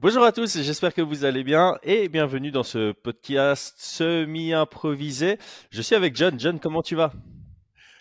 Bonjour à tous, j'espère que vous allez bien et bienvenue dans ce podcast semi-improvisé. Je suis avec John. John, comment tu vas?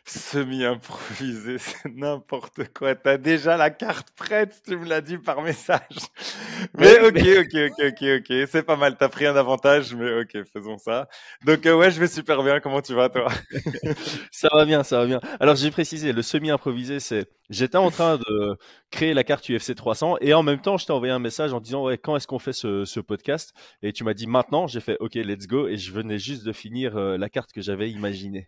Semi-improvisé, c'est n'importe quoi. T'as déjà la carte prête, tu me l'as dit par message. Mais ok, ok, ok, ok, ok, c'est pas mal. T'as pris un avantage, mais ok, faisons ça. Donc euh, ouais, je vais super bien. Comment tu vas, toi? Ça va bien, ça va bien. Alors j'ai précisé, le semi-improvisé, c'est j'étais en train de créer la carte UFC 300 et en même temps, je t'ai envoyé un message en disant ouais, quand est-ce qu'on fait ce, ce, podcast? Et tu m'as dit maintenant. J'ai fait ok, let's go. Et je venais juste de finir euh, la carte que j'avais imaginée.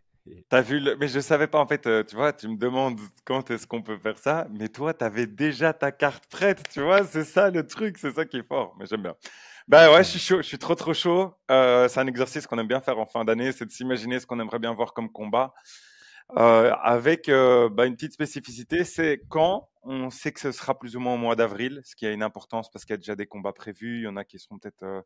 T'as vu, le... mais je savais pas en fait, euh, tu vois, tu me demandes quand est-ce qu'on peut faire ça, mais toi, tu avais déjà ta carte prête, tu vois, c'est ça le truc, c'est ça qui est fort, mais j'aime bien. Ben ouais, je suis trop trop chaud. Euh, c'est un exercice qu'on aime bien faire en fin d'année, c'est de s'imaginer ce qu'on aimerait bien voir comme combat. Euh, avec bah, une petite spécificité, c'est quand on sait que ce sera plus ou moins au mois d'avril, ce qui a une importance parce qu'il y a déjà des combats prévus, il y en a qui seront peut-être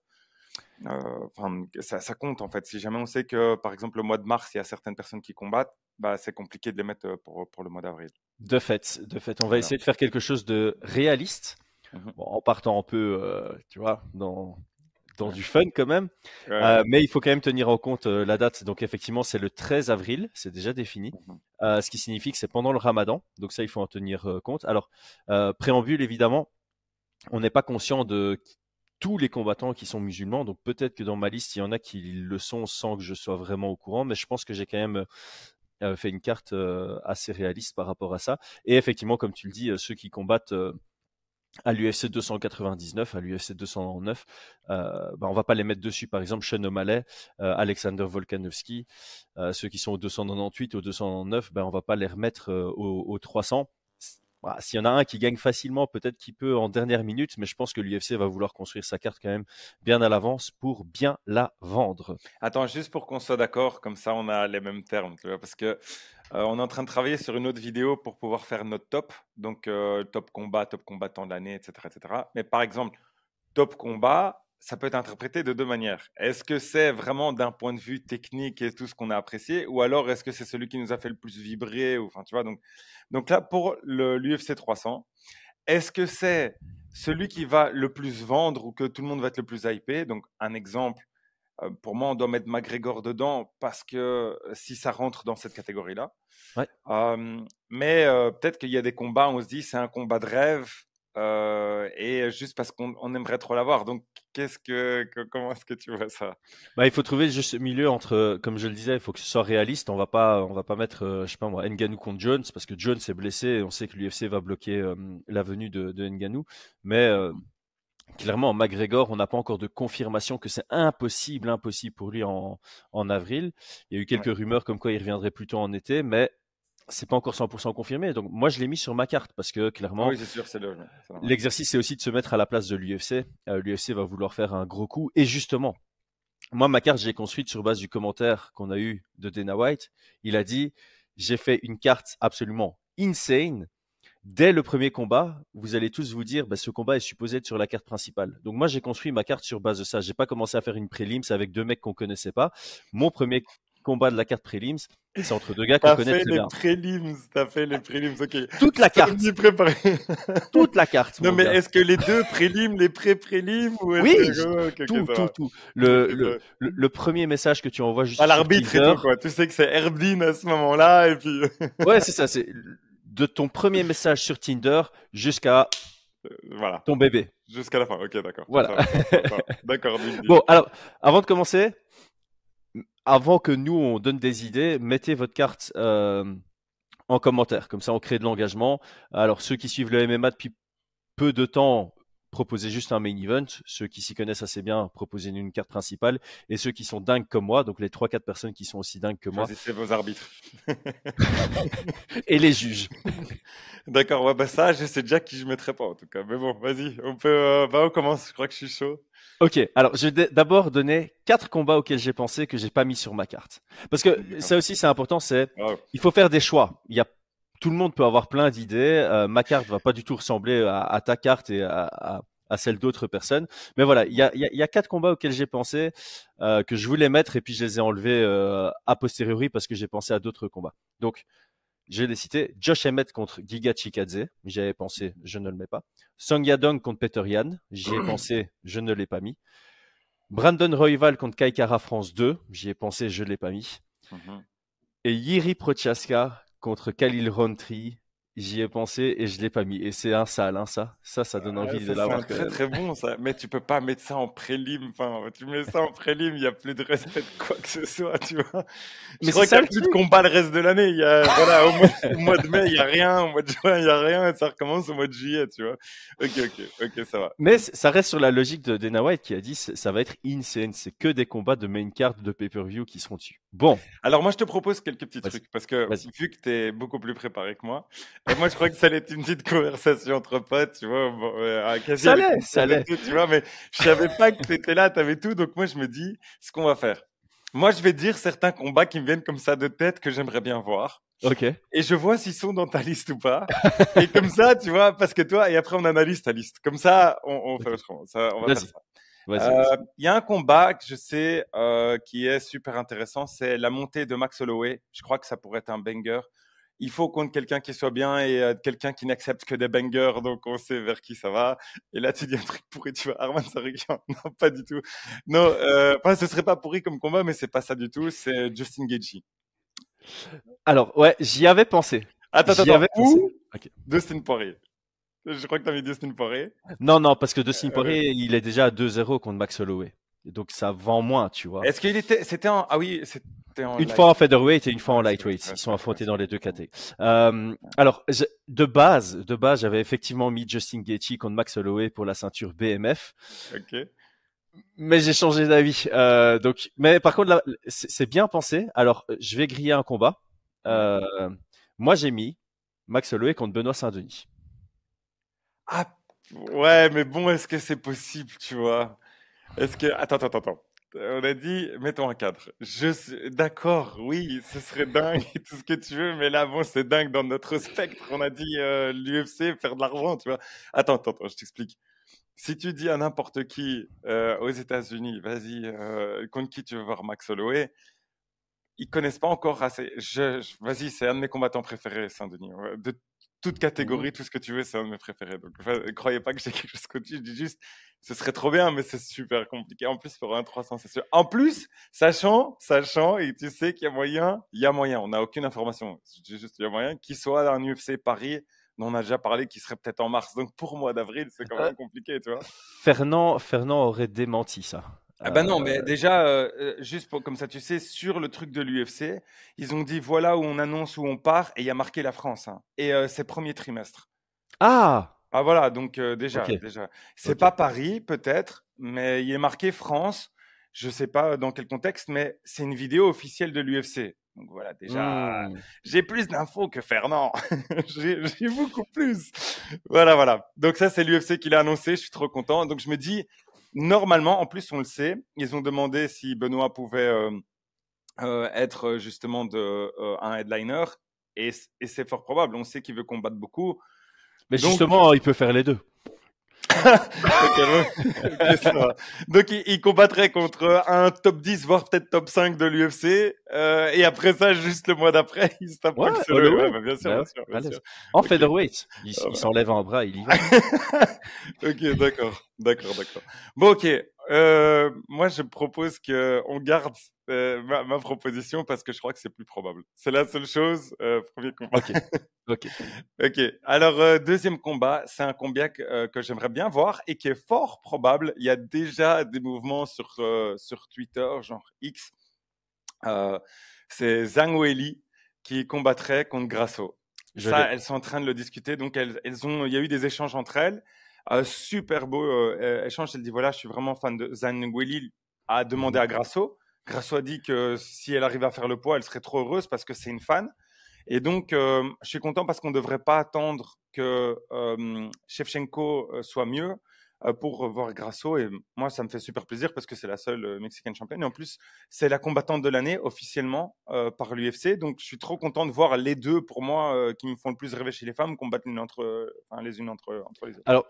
Enfin, ça, ça, compte en fait. Si jamais on sait que, par exemple, le mois de mars, il y a certaines personnes qui combattent, bah, c'est compliqué de les mettre pour, pour le mois d'avril. De fait, de fait, on va essayer de faire quelque chose de réaliste, mmh en partant un peu, tu vois, dans, dans du fun quand même. Euh, mais il faut quand même tenir en compte la date. Donc effectivement, c'est le 13 avril, c'est déjà défini. Mmh euh, ce qui signifie que c'est pendant le ramadan. Donc ça, il faut en tenir compte. Alors, préambule, évidemment, on n'est pas conscient de tous les combattants qui sont musulmans. Donc peut-être que dans ma liste, il y en a qui le sont sans que je sois vraiment au courant, mais je pense que j'ai quand même euh, fait une carte euh, assez réaliste par rapport à ça. Et effectivement, comme tu le dis, euh, ceux qui combattent à l'UFC 299, à l'UFC 209, euh, bah, on va pas les mettre dessus. Par exemple, Sean O'Malley, Alexander Volkanovski, ceux qui sont au 298, au 209, ben, on va pas les remettre au 300 bah, s'il y en a un qui gagne facilement, peut-être qu'il peut en dernière minute, mais je pense que l'UFC va vouloir construire sa carte quand même bien à l'avance pour bien la vendre. Attends, juste pour qu'on soit d'accord, comme ça on a les mêmes termes, parce que euh, on est en train de travailler sur une autre vidéo pour pouvoir faire notre top, donc euh, top combat, top combattant de l'année, etc., etc. Mais par exemple, top combat, ça peut être interprété de deux manières. Est-ce que c'est vraiment d'un point de vue technique et tout ce qu'on a apprécié, ou alors est-ce que c'est celui qui nous a fait le plus vibrer, ou enfin tu vois donc donc là pour l'UFC 300, est-ce que c'est celui qui va le plus vendre ou que tout le monde va être le plus hypé? Donc un exemple, euh, pour moi on doit mettre McGregor dedans parce que euh, si ça rentre dans cette catégorie-là. Ouais. mais euh, peut-être qu'il y a des combats, on se dit c'est un combat de rêve, euh, et juste parce qu'on aimerait trop l'avoir. Donc, qu'est-ce que, comment est-ce que tu vois ça? Bah, il faut trouver juste milieu entre, comme je le disais, il faut que ce soit réaliste. On va pas, on va pas mettre, euh, je sais pas moi, Nganou contre Jones parce que Jones est blessé. Et on sait que l'UFC va bloquer euh, la venue de, de Nganou, mais Clairement, en McGregor, on n'a pas encore de confirmation que c'est impossible, impossible pour lui en, en avril. Il y a eu quelques rumeurs comme quoi il reviendrait plutôt en été, mais c'est pas encore 100% confirmé. Donc moi, je l'ai mis sur ma carte parce que clairement, oui, l'exercice c'est aussi de se mettre à la place de l'UFC. Euh, L'UFC va vouloir faire un gros coup et justement, moi ma carte j'ai construite sur base du commentaire qu'on a eu de Dana White. Il a dit j'ai fait une carte absolument insane. Dès le premier combat, vous allez tous vous dire, bah, ce combat est supposé être sur la carte principale. Donc moi, j'ai construit ma carte sur base de ça. J'ai pas commencé à faire une prélims avec deux mecs qu'on connaissait pas. Mon premier combat de la carte prélims, c'est entre deux gars qu'on connaît très bien. T'as fait les prélims, t'as fait les prélims, ok. Toute la carte. Préparé. Toute la carte. Non, mais est-ce que les deux prélims, les pré-prélims ou Oui, tout, tout, tout. Le, le, le, premier message que tu envoies juste. À l'arbitre et tout, quoi. Tu sais que c'est Erdin à ce moment-là, et puis. ouais, c'est ça, c'est de ton premier message sur Tinder jusqu'à euh, voilà. ton bébé. Jusqu'à la fin, ok, d'accord. Voilà. D'accord. bon, alors, avant de commencer, avant que nous on donne des idées, mettez votre carte euh, en commentaire. Comme ça, on crée de l'engagement. Alors, ceux qui suivent le MMA depuis peu de temps, proposez juste un main event. Ceux qui s'y connaissent assez bien, proposez une carte principale. Et ceux qui sont dingues comme moi, donc les 3-4 personnes qui sont aussi dingues que moi. C'est vos arbitres. et les juges. D'accord, ouais, bah ça, je sais déjà qui je mettrais pas en tout cas. Mais bon, vas-y, on peut, euh, bah, on commence. Je crois que je suis chaud. Ok, alors je vais d'abord donner quatre combats auxquels j'ai pensé que j'ai pas mis sur ma carte. Parce que ça aussi c'est important, c'est il faut faire des choix. Il y a tout le monde peut avoir plein d'idées. Euh, ma carte va pas du tout ressembler à, ta carte et à, celle d'autres personnes. Mais voilà, il y a, quatre combats auxquels j'ai pensé euh, que je voulais mettre et puis je les ai enlevés euh, a posteriori parce que j'ai pensé à d'autres combats. Donc je l'ai cité. Josh Emmett contre Giga Chikadze. J'y avais pensé, je ne le mets pas. Song Yadong contre Peter Yan. J'y ai pensé, je ne l'ai pas mis. Brandon Royval contre Kaikara France 2. J'y ai pensé, je ne l'ai pas mis. Mhm. Et Yiri Prochaska contre Khalil Rontri. J'y ai pensé et je l'ai pas mis. Et c'est un sale, hein, ça. Ça, ça donne envie de l'avoir. C'est très très bon, ça. Mais tu peux pas mettre ça en prélim. Enfin, tu mets ça en prélim, il y a plus de respect de quoi que ce soit, tu vois. Mais je crois qu'il y a plus de combat le reste de l'année. Il y a, voilà, au mois, de mai, il y a rien. Au mois de juin, il y a rien. Et ça recommence au mois de juillet, tu vois. Ok, ok, ok, ça va. Mais ça reste sur la logique de Dana White qui a dit ça va être insane. C'est que des combats de main card de pay-per-view qui seront dessus. Bon. Alors moi, je te propose quelques petits trucs parce que vu que tu es beaucoup plus préparé que moi, et moi, je crois que ça allait une petite conversation entre potes, tu vois. Bon, euh, ça allait, ça allait. tu vois, mais je savais pas que tu étais là, tu avais tout. Donc moi, je me dis, ce qu'on va faire. Moi, je vais dire certains combats qui me viennent comme ça de tête que j'aimerais bien voir. Ok. Et je vois s'ils sont dans ta liste ou pas. et comme ça, tu vois, parce que toi, et après on analyse ta liste. Comme ça, on, on fait autrement. Ça, on va faire ça. Il euh, y a un combat que je sais euh, qui est super intéressant, c'est la montée de Max Holloway. Je crois que ça pourrait être un banger il faut qu'on ait quelqu'un qui soit bien et euh, quelqu'un qui n'accepte que des bangers, donc on sait vers qui ça va. Et là, tu dis un truc pourri, tu vois, Arman Sarikian, non, pas du tout. Non, euh, enfin, ce serait pas pourri comme combat, mais c'est pas ça du tout, c'est Justin Gaethje. Alors, ouais, j'y avais pensé. Attends, attends, avais Où Dustin Poirier. Je crois que tu as mis Dustin Poirier. Non, non, parce que Dustin euh, Poirier, il est déjà à 2-0 contre Max Holloway. Donc ça vend moins, tu vois. Est-ce qu'il était, c'était en, ah oui, une fois en featherweight et une fois en lightweight. Ils sont affrontés dans les deux catégories. Euh, alors, de base, de base, j'avais effectivement mis Justin Gaethje contre Max Holloway pour la ceinture BMF. Ok. Mais j'ai changé d'avis. Euh, donc, mais par contre, c'est bien pensé. Alors, je vais griller un combat. Euh, moi, j'ai mis Max Holloway contre Benoît Saint-Denis. Ah, ouais, mais bon, est-ce que c'est possible, tu vois? Est-ce que attends, attends, attends on a dit, mettons un cadre. Je d'accord, oui, ce serait dingue, tout ce que tu veux, mais là, bon, c'est dingue dans notre spectre. On a dit euh, l'UFC, faire de l'argent, tu vois. Attends, attends, attends, je t'explique. Si tu dis à n'importe qui euh, aux États-Unis, vas-y, euh, contre qui tu veux voir Max Holloway, ils connaissent pas encore assez. Vas-y, c'est un de mes combattants préférés, Saint-Denis. De toute catégorie, tout ce que tu veux, c'est un de mes préférés. Donc, ne croyez pas que j'ai quelque chose contre. Je dis juste, ce serait trop bien, mais c'est super compliqué. En plus, pour un 300, c'est sûr. En plus, sachant, sachant, et tu sais qu'il y a moyen, il y a moyen, on n'a aucune information. Je dis juste, il y a moyen qu'il soit dans un UFC Paris dont on a déjà parlé, qui serait peut-être en mars. Donc, pour mois d'avril, c'est quand même euh, compliqué, tu vois. Fernand, Fernand aurait démenti ça. Ah bah non, mais euh, déjà, euh, juste pour, comme ça, tu sais, sur le truc de l'UFC, ils ont dit voilà où on annonce où on part et il y a marqué la France. Hein. Et c'est premier trimestre. Ah ah voilà, donc déjà, déjà. C'est pas Paris peut-être, mais il est marqué France. Je sais pas dans quel contexte, mais c'est une vidéo officielle de l'UFC. Donc voilà, déjà, mmh. j'ai plus d'infos que Fernand. j'ai beaucoup plus. Voilà, voilà. Donc ça, c'est l'UFC qui l'a annoncé. Je suis trop content. Donc je me dis, normalement, en plus, on le sait, ils ont demandé si Benoît pouvait être justement de, un headliner. Et, et c'est fort probable. On sait qu'il veut combattre beaucoup. Mais justement, il peut faire les deux. Donc il, combattrait contre un top 10, voire peut-être top 5 de l'UFC. Euh, et après ça, juste le mois d'après, il se tape ouais, ouais, bah, bien sûr, bah, bien sûr, bien sûr. En okay. featherweight, il, ah, il s'enlève un bras, il y va. ok, d'accord, d'accord, d'accord. Bon, ok. Euh, moi, je propose qu'on garde euh, ma, proposition parce que je crois que c'est plus probable. C'est la seule chose. Euh, premier combat. Ok. Ok. ok. Alors euh, deuxième combat, c'est un combat que, que j'aimerais bien voir et qui est fort probable. Il y a déjà des mouvements sur sur Twitter, genre X. c'est Zhang Weili qui combattrait contre Grasso. Ça, elles sont en train de le discuter. Donc elles, elles ont, il y a eu des échanges entre elles. super beau échange. Elle dit voilà, je suis vraiment fan de Zhang Weili a demandé à Grasso. Grasso a dit que si elle arrive à faire le poids, elle serait trop heureuse parce que c'est une fan. Et donc, euh, je suis content parce qu'on ne devrait pas attendre que euh, Shevchenko euh, soit mieux pour voir Grasso. Et moi, ça me fait super plaisir parce que c'est la seule Mexicaine championne. Et en plus, c'est la combattante de l'année officiellement par l'UFC. Donc, je suis trop content de voir les deux, pour moi, qui me font le plus rêver chez les femmes, combattre entre, les unes entre, entre les autres. Alors,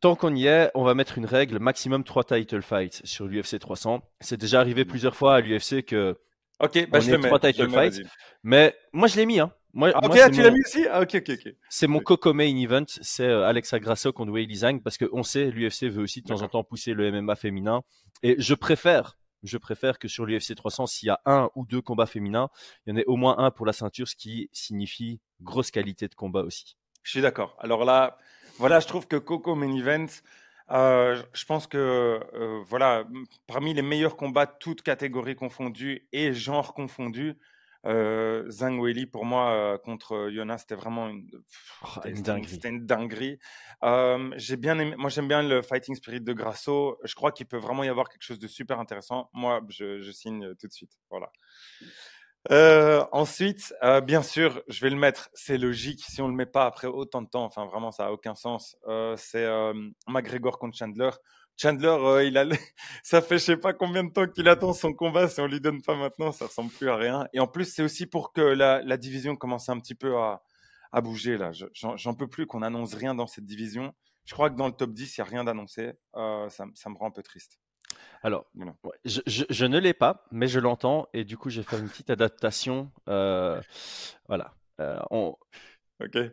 tant qu'on y est, on va mettre une règle maximum 3 title fights sur l'UFC 300. C'est déjà arrivé plusieurs fois à l'UFC que Ok, bah je le mets, title fights. Mais moi je l'ai mis, hein. Moi, ah, ok, tu l'as mis aussi? Ah, Ok, ok, ok. C'est mon coco main event, c'est Alexa Grasso contre Wei Zhang parce qu'on sait l'UFC veut aussi de temps en temps pousser le MMA féminin et je préfère je préfère que sur l'UFC 300, s'il y a un ou deux combats féminins, il y en ait au moins un pour la ceinture, ce qui signifie grosse qualité de combat aussi. Je suis d'accord. Alors là, voilà, je trouve que Coco Main Event, euh, je pense que euh, voilà, parmi les meilleurs combats, toutes catégories confondues et genres confondus, euh, Zhang Weili, pour moi, contre Jonas, c'était vraiment une, oh, dinguerie. une dinguerie. J'ai bien aimé, moi, j'aime bien le fighting spirit de Grasso. Je crois qu'il peut vraiment y avoir quelque chose de super intéressant. Moi, je, je signe tout de suite. Voilà. Euh, ensuite, euh, bien sûr, je vais le mettre. C'est logique. Si on le met pas après autant de temps, enfin vraiment, ça a aucun sens. Euh, c'est McGregor contre Chandler. Chandler, euh, il a, ça fait je sais pas combien de temps qu'il attend son combat. Si on lui donne pas maintenant, ça ressemble plus à rien. Et en plus, c'est aussi pour que la, la, division commence un petit peu à, à bouger là. J'en peux plus qu'on annonce rien dans cette division. Je crois que dans le top 10, il y a rien d'annoncé. Euh, ça, ça, me rend un peu triste. Alors, je, je, je, ne l'ai pas, mais je l'entends et du coup, j'ai fait une petite adaptation. Euh, voilà.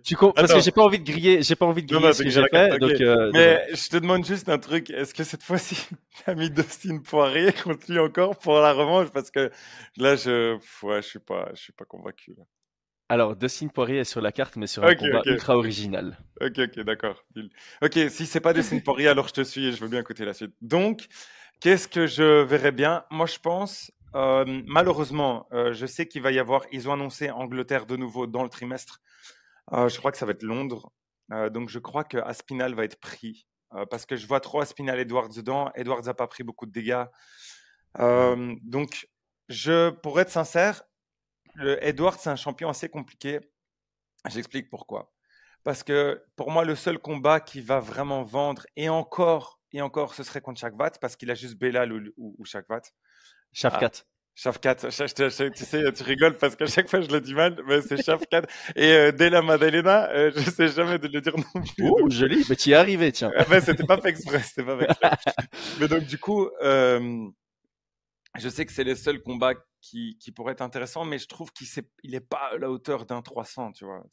Tu Parce que j'ai pas envie de griller, j'ai pas envie de griller ce que j'ai fait. Donc, euh, mais je te demande juste un truc. Est-ce que cette fois-ci, tu as mis Dustin Poirier contre lui encore pour la revanche? Parce que là, je, ouais, je suis pas, je suis pas convaincu. Alors, Dustin Poirier est sur la carte, mais sur un combat ultra original. Ok, ok, d'accord. Ok, si c'est pas Dustin Poirier, alors je te suis et je veux bien écouter la suite. Donc, qu'est-ce que je verrais bien? Moi, je pense, euh, malheureusement, euh, je sais qu'il va y avoir, ils ont annoncé Angleterre de nouveau dans le trimestre. Euh, je crois que ça va être Londres. Euh, donc, je crois que Aspinal va être pris. Euh, parce que je vois trop Aspinal Edwards dedans. Edwards n'a pas pris beaucoup de dégâts. donc, je, pour être sincère, le Edwards, c'est un champion assez compliqué. J'explique pourquoi. Parce que pour moi, le seul combat qui va vraiment vendre, et encore, et encore, ce serait contre Shakvat, parce qu'il a juste Belal ou, ou, ou Shakvat. Shafkat. Shafkat, tu sais, tu rigoles parce qu'à chaque fois je le dis mal, mais c'est Shafkat. Et euh, Della Maddalena, euh, je sais jamais de le dire non plus. Oh, joli, mais tu y es arrivé, tiens. mais c'était pas fait exprès, c'était pas fait exprès. mais donc, du coup, euh, je sais que c'est les seuls combats qui, qui pourraient être intéressants, mais je trouve qu'il n'est est pas à la hauteur d'un 300, tu vois.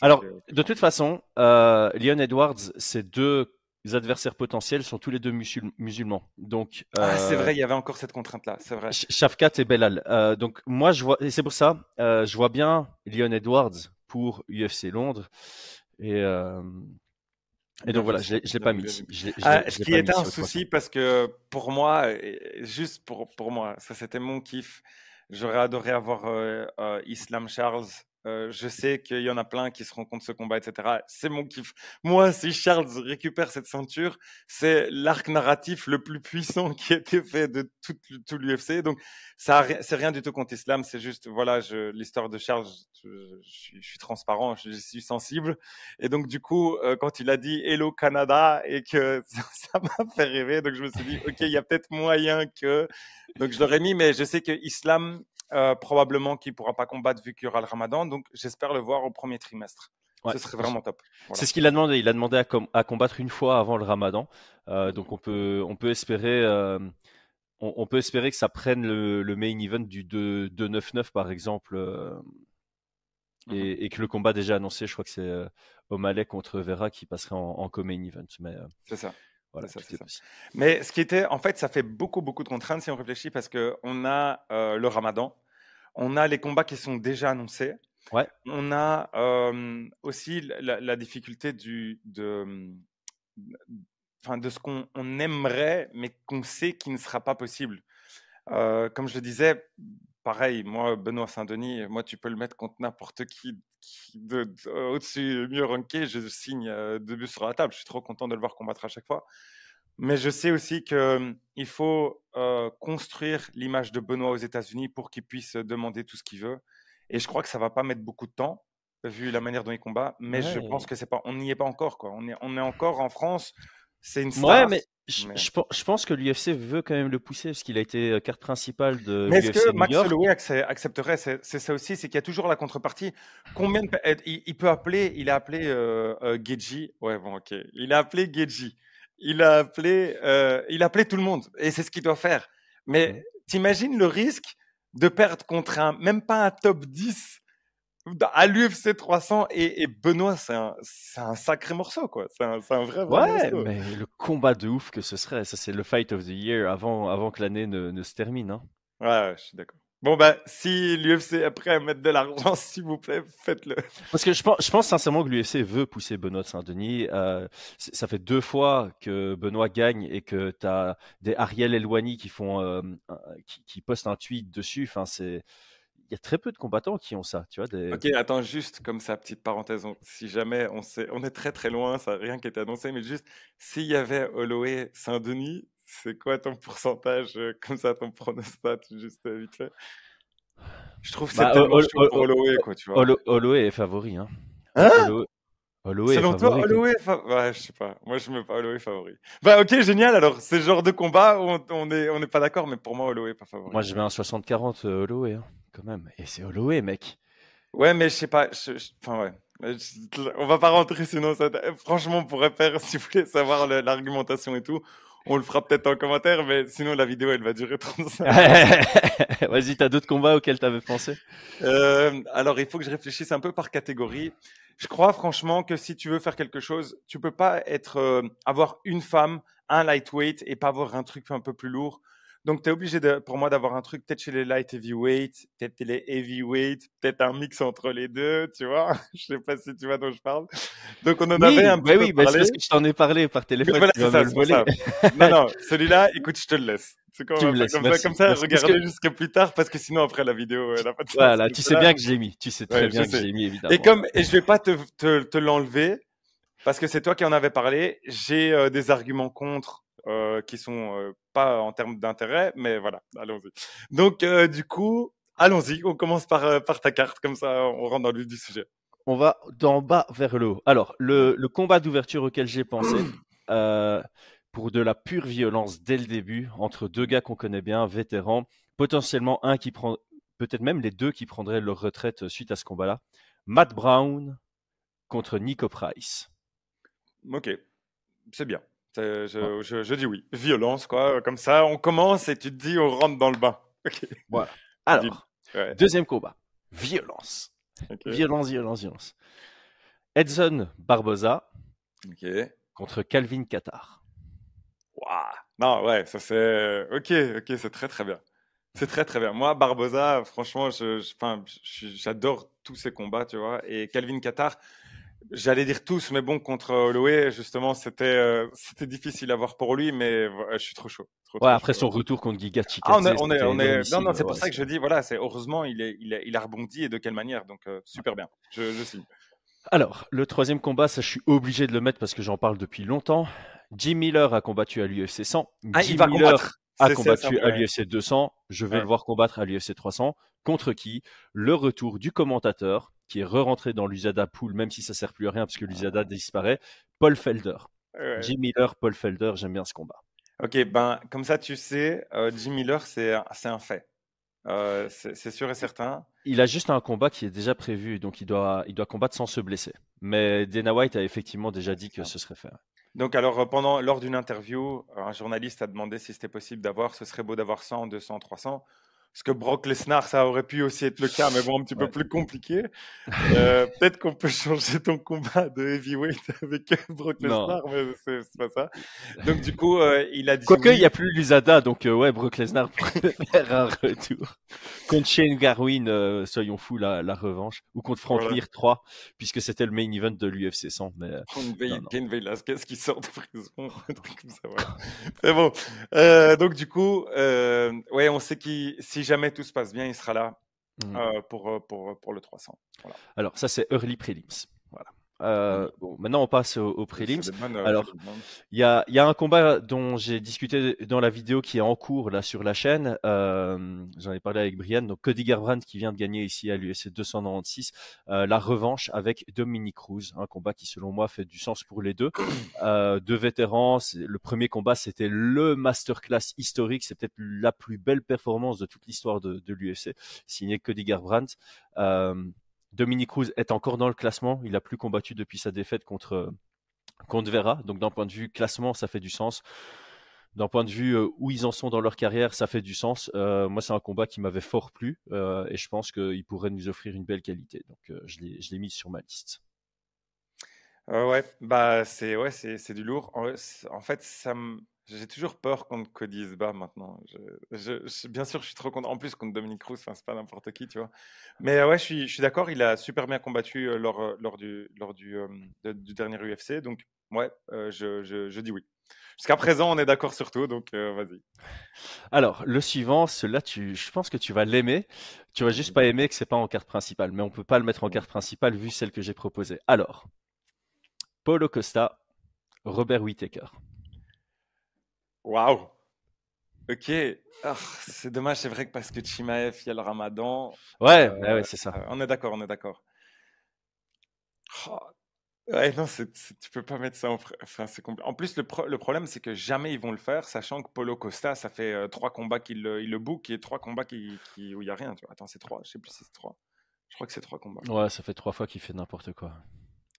Alors, de toute façon, euh, Leon Edwards, c'est deux les adversaires potentiels sont tous les deux musulmans. Donc, ah, c'est vrai, il y avait encore cette contrainte-là, c'est vrai. Shafkat et Belal. Euh, donc, moi, je vois, et c'est pour ça, euh, je vois bien Leon Edwards pour UFC Londres. Et, euh, et donc voilà, je ne l'ai pas mis. Ah, ce qui était un souci parce que pour moi, juste pour, pour moi, ça c'était mon kiff. J'aurais adoré avoir Islam Charles je sais qu'il y en a plein qui se de ce combat, etc. C'est mon kiff. Moi, si Charles récupère cette ceinture, c'est l'arc narratif le plus puissant qui a été fait de tout, tout l'UFC. Donc, ça, c'est rien du tout contre Islam. C'est juste, voilà, l'histoire de Charles, je, je, suis transparent, je, suis sensible. Et donc, du coup, euh, quand il a dit Hello Canada et que ça m'a fait rêver, donc je me suis dit, OK, il y a peut-être moyen que. Donc, je l'aurais mis, mais je sais que Islam, euh, probablement qu'il ne pourra pas combattre vu qu'il y aura le ramadan. Donc, j'espère le voir au premier trimestre. Ce serait vraiment top. C'est ce qu'il a demandé. Il a demandé à, combattre une fois avant le ramadan. Euh, donc, on peut, on peut espérer. Euh, on, peut espérer que ça prenne le, main event du 2-9-9 par exemple mhm. et, que le combat déjà annoncé, je crois que c'est O'Malley contre Vera qui passerait en, en co-main event. Mais, c'est ça. Mais ce qui était, en fait, ça fait beaucoup, beaucoup de contraintes si on réfléchit parce qu'on a euh, le ramadan, on a les combats qui sont déjà annoncés. Ouais. On a euh, aussi la, difficulté du, de, enfin, de ce qu'on aimerait, mais qu'on sait qui ne sera pas possible. Euh, comme je le disais, pareil, moi, Benoît Saint-Denis, moi, tu peux le mettre contre n'importe qui, de, au-dessus, mieux ranké, je signe euh, deux buts sur la table. Je suis trop content de le voir combattre à chaque fois. Mais je sais aussi qu'il hum, faut euh, construire l'image de Benoît aux États-Unis pour qu'il puisse demander tout ce qu'il veut. Et je crois que ça va pas mettre beaucoup de temps, vu la manière dont il combat. Mais je pense que c'est pas, on n'y est pas encore. Quoi. On, est, on est encore en France. C'est une star. Ouais, mais je, pense que l'UFC veut quand même le pousser parce qu'il a été euh, carte principale de. Mais est-ce que Max Holloway accepterait? C'est ça aussi, c'est qu'il y a toujours la contrepartie. Combien il, peut appeler Il a appelé euh, euh, Geji. Ouais, bon, ok. Il a appelé Geji. Il a appelé, euh, il a appelé tout le monde et c'est ce qu'il doit faire. Mais t'imagines le risque de perdre contre un, même pas un top 10 à l'UFC 300 et, Benoît, c'est un, un, sacré morceau, quoi. C'est un, un, vrai, vrai ouais, mais le combat de ouf que ce serait, ça c'est le fight of the year avant, avant que l'année ne, ne, se termine. Hein. Ouais, je suis d'accord. Bon, bah, si l'UFC est prêt à mettre de l'argent, s'il vous plaît, faites-le. Parce que je pense, je pense sincèrement que l'UFC veut pousser Benoît de Saint-Denis. Euh, ça fait deux fois que Benoît gagne et que tu as des Ariel Elwani qui, font, euh, qui, qui, postent un tweet dessus. Enfin, c'est il y a très peu de combattants qui ont ça, tu vois. Des... Ok, attends, juste comme ça, petite parenthèse, si jamais on sait, on est très très loin, ça rien qui été annoncé, mais juste, s'il y avait Holloway Saint-Denis, c'est quoi ton pourcentage, euh, comme ça, ton pronostat, juste euh, vite fait? Je trouve que c'est bah, tellement pour Holloway, quoi, tu vois. Holloway est favori, hein. Hein? Holloway Selon toi, Holloway Ouais, je sais pas. Moi, je mets pas Holloway favori. Bah, ok, génial. Alors, c'est le genre de combat où on n'est on est pas d'accord, mais pour moi, Holloway pas favori. Moi, je mets un 60-40 euh, Holloway, hein, quand même. Et c'est Holloway, mec. Ouais, mais je sais pas. Enfin, ouais. On va pas rentrer sinon. Ça... Franchement, on pourrait faire, si vous voulez savoir l'argumentation et tout, on le fera peut-être en commentaire, mais sinon la vidéo elle va durer 35 Vas-y, t'as d'autres combats auxquels t'avais pensé? Euh, Alors il faut que je réfléchisse un peu par catégorie. Je crois franchement que si tu veux faire quelque chose, tu peux pas être euh, avoir une femme, un lightweight et pas avoir un truc un peu plus lourd. Donc, tu es obligé de, pour moi d'avoir un truc peut-être chez les light heavyweight, peut-être les heavyweight, peut-être un mix entre les deux, tu vois. je sais pas si tu vois dont je parle. Donc, on en avait un peu oui, bah, c'est parce que je t'en ai parlé par téléphone. Voilà, c'est ça, le non, non, celui-là, écoute, je te le laisse. C'est comme, comme, ça, comme ça regardez jusqu'à plus tard parce que sinon après la vidéo elle a pas de Voilà, tu sais bien que j'ai mis, tu sais très bien que j'ai mis évidemment. Et comme et je vais pas te, te, te l'enlever parce que c'est toi qui en avais parlé, j'ai euh, des arguments contre euh, qui sont euh, pas en termes d'intérêt, mais voilà, allons-y. Donc, euh, du coup, allons-y, on commence par, par ta carte, comme ça on rentre dans le vif du sujet. On va d'en bas vers le haut. Alors, le, le combat d'ouverture auquel j'ai pensé, pour de la pure violence dès le début, entre deux gars qu'on connaît bien, vétérans, potentiellement un qui prend, peut-être même les deux qui prendraient leur retraite suite à ce combat-là. Matt Brown contre Nico Price. Ok, c'est bien. Je, dis oui. Violence, quoi. Comme ça, on commence et tu te dis, on rentre dans le bain. Voilà. Alors, deuxième combat. Violence. Violence, violence, violence. Edson Barboza contre Calvin Qatar. Waouh. Non, ouais, ça c'est. Ok, ok, c'est très très bien. C'est très très bien. Moi, Barboza, franchement, j'adore tous ces combats, tu vois. Et Calvin Qatar, J'allais dire tous, mais bon, contre Holloway, justement, c'était euh, c'était difficile à voir pour lui, mais je suis trop chaud. ouais, après son retour contre Giga Ah, on est, on est, on est... Non, non, c'est pour ça que je dis, voilà, c'est heureusement, il, est, il, il a rebondi et de quelle manière, donc euh, super bien. Je, je signe. Alors, le troisième combat, ça, je suis obligé de le mettre parce que j'en parle depuis longtemps. Jim Miller a combattu à l'UFC 100. Ah, Jim il va Miller a combattu à l'UFC 200. Je vais le voir combattre à l'UFC 300. Contre qui? Le retour du commentateur qui est re-rentré dans l'USADA pool, même si ça sert plus à rien parce que l'USADA ah. disparaît. Paul Felder. Jim Miller, Paul Felder, j'aime bien ce combat. Ok, ben comme ça tu sais, euh, Jim Miller c'est un fait. Euh, c'est sûr et certain. Il a juste un combat qui est déjà prévu, donc il doit, il doit combattre sans se blesser. Mais Dana White a effectivement déjà dit que ce serait fait. Donc alors pendant lors d'une interview, un journaliste a demandé si c'était possible d'avoir, ce serait beau d'avoir 100, 200, 300. Parce que Brock Lesnar, ça aurait pu aussi être le cas, mais bon, un petit peu plus compliqué. Euh, peut-être qu'on peut changer ton combat de heavyweight avec Brock Lesnar, mais c'est pas ça. Donc du coup, euh, il a dit. Quoique, il n'y a plus l'USADA, donc euh, ouais, Brock Lesnar pourrait faire un retour. Contre Shane Garwin, soyons fous, la, la, revanche. Ou contre Frank Mir 3, puisque c'était le main event de l'UFC 100. Mais, Ken Velasquez qui sort de prison, voilà. C'est bon. donc du coup, ouais, on sait qui si jamais tout se passe bien, il sera là mmh. euh, pour, euh, pour, pour, le 300. Alors, ça, c'est Early Prelims. Voilà. Euh, bon, maintenant, on passe aux au prélims. Euh, Alors, il y a, y a, un combat dont j'ai discuté dans la vidéo qui est en cours là sur la chaîne. Euh, J'en ai parlé avec Brian. Donc, Cody Garbrandt qui vient de gagner ici à l'USC 296 euh, la revanche avec Dominic Cruz. Un combat qui, selon moi, fait du sens pour les deux. Euh, deux vétérans. Le premier combat, c'était le masterclass historique. C'est peut-être la plus belle performance de toute l'histoire de, de l'UFC, signé Cody Garbrandt. Euh, Dominique Cruz est encore dans le classement. Il a plus combattu depuis sa défaite contre, contre Vera. Donc d'un point de vue classement, ça fait du sens. d'un point de vue où ils en sont dans leur carrière, ça fait du sens. moi, c'est un combat qui m'avait fort plu et je pense qu'il pourrait nous offrir une belle qualité. Donc, je l'ai mis sur ma liste. ouais, bah c'est ouais, du lourd. En, fait, ça j'ai toujours peur contre Cody bat maintenant. Je, bien sûr, je suis trop content. En plus, contre Dominique Cruz, c'est pas n'importe qui, tu vois. Mais ouais, je suis, d'accord. Il a super bien combattu lors, lors, du, lors du, du dernier UFC. Donc, ouais, je, je dis oui. Jusqu'à présent, on est d'accord sur tout, donc euh, vas-y. Alors, le suivant, celui-là, je pense que tu vas l'aimer. Tu vas juste pas aimer que c'est pas en carte principale, mais on peut pas le mettre en carte principale vu celle que j'ai proposée. Alors, Paulo Costa, Robert Whittaker. Waouh. Ok. Ah, c'est dommage, c'est vrai que parce que Chimaev, il y a le Ramadan. Ouais, euh, ouais, c'est ça. on est d'accord, on est d'accord. Oh, Ouais, non, c'est, tu peux pas mettre ça en. Enfin, c'est En plus, le, le problème, c'est que jamais ils vont le faire, sachant que Polo Costa, ça fait euh, trois combats qu'il le, il le book et trois combats qui, qui, où il n'y a rien. Tu vois. Attends, c'est trois Je sais plus si c'est trois. Je crois que c'est trois combats. Ouais, ça fait trois fois qu'il fait n'importe quoi.